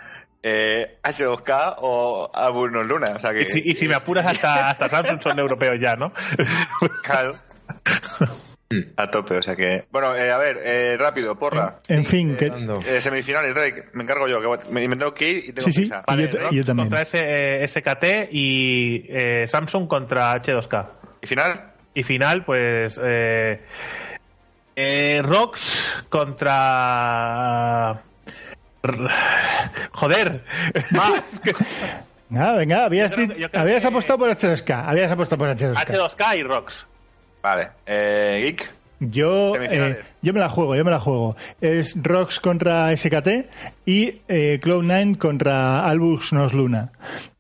Eh, H2K o a Bruno Luna. O sea que,
Y si, y si me apuras hasta, hasta Samsung son europeos ya, ¿no?
Claro. A tope, o sea que. Bueno, eh, a ver, eh, rápido, porra.
En fin, que,
Eh, semifinales, Drake, me encargo yo, que voy- me, me tengo que ir y tengo
Sí, sí.
prisa.
Y yo también.
Contra S- eh, SKT y eh, Samsung contra H2K.
¿Y final?
Y final, pues. Eh, eh, Rox contra. Joder. Es que-
nada, venga, habías,
Yo creo
dit-
que- yo creo
habías
que-
apostado por H2K, habías apostado por H2K.
H2K y Rox.
Vale. Eh, Geek.
Yo, eh, yo me la juego, yo me la juego. Es Rox contra SKT y eh, Cloud9 contra Albus Nos Luna.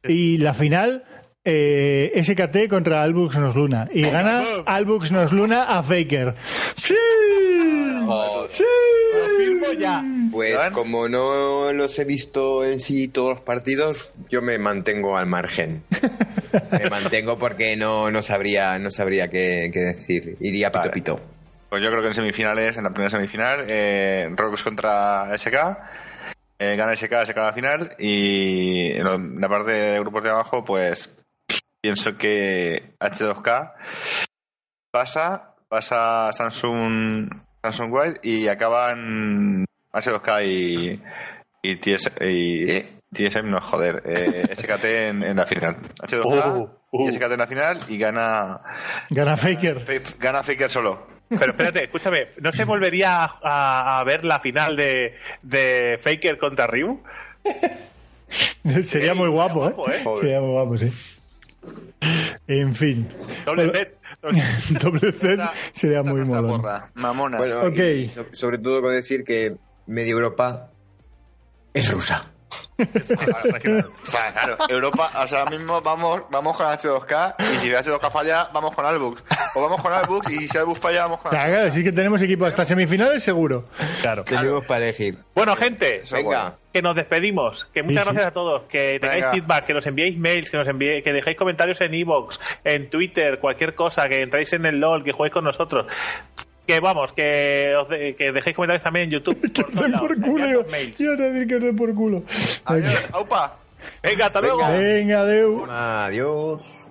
Y la final, eh, SKT contra Albus Nos Luna. Y gana Albus Nos Luna a Faker. ¡Sí! ¡Sí!
Firmo ya.
Pues como no los he visto en sí todos los partidos, yo me mantengo al margen. me mantengo porque no, no sabría, no sabría qué, qué decir. Iría pito
Vale.
pito.
Pues yo creo que en semifinales, en la primera semifinal, eh, Rocks contra SK. eh, gana SK, SK a la final. Y en la parte de grupos de abajo, pues pienso que H2K pasa, pasa Samsung, Samsung White y acaban H2K y, y, TS, y eh, TSM, no joder, eh, SKT en, en la final. H2K
Uh, uh.
y SKT en la final y gana,
Gana Faker.
gana Faker solo.
Pero espérate, escúchame, ¿no se volvería a, a- a ver la final de, de Faker contra Ryu?
Sería muy guapo, ¿eh?
guapo, ¿eh?
Sería muy guapo, sí. En fin.
Doble set
sería
Esta
muy
nuestra
molón.
porra, Mamona.
Bueno, sobre todo con decir que media Europa es rusa.
O sea, claro, Europa, o sea, ahora mismo vamos, vamos con H2K y si H2K falla, vamos con Albux. O vamos con Albux y si Albux falla, vamos con
Claro, claro, sí que tenemos equipo hasta semifinales seguro.
Claro.
Tenemos para elegir.
Bueno, gente,
Eso
Venga.
bueno.
que nos despedimos. Que muchas
Sí, sí.
gracias a todos. Que tengáis
Venga.
feedback, que nos enviéis mails, que nos enviéis, que dejéis comentarios en iVoox, en Twitter, cualquier cosa, que entráis en el LOL, que juguéis con nosotros. Que vamos, que, os de- que dejéis comentarios también en YouTube.
Que
por
os
todos
den
lados.
por culo. Yo decir que os den por culo.
Adiós, aupa.
Venga, hasta luego.
Venga, adeu.
Adiós.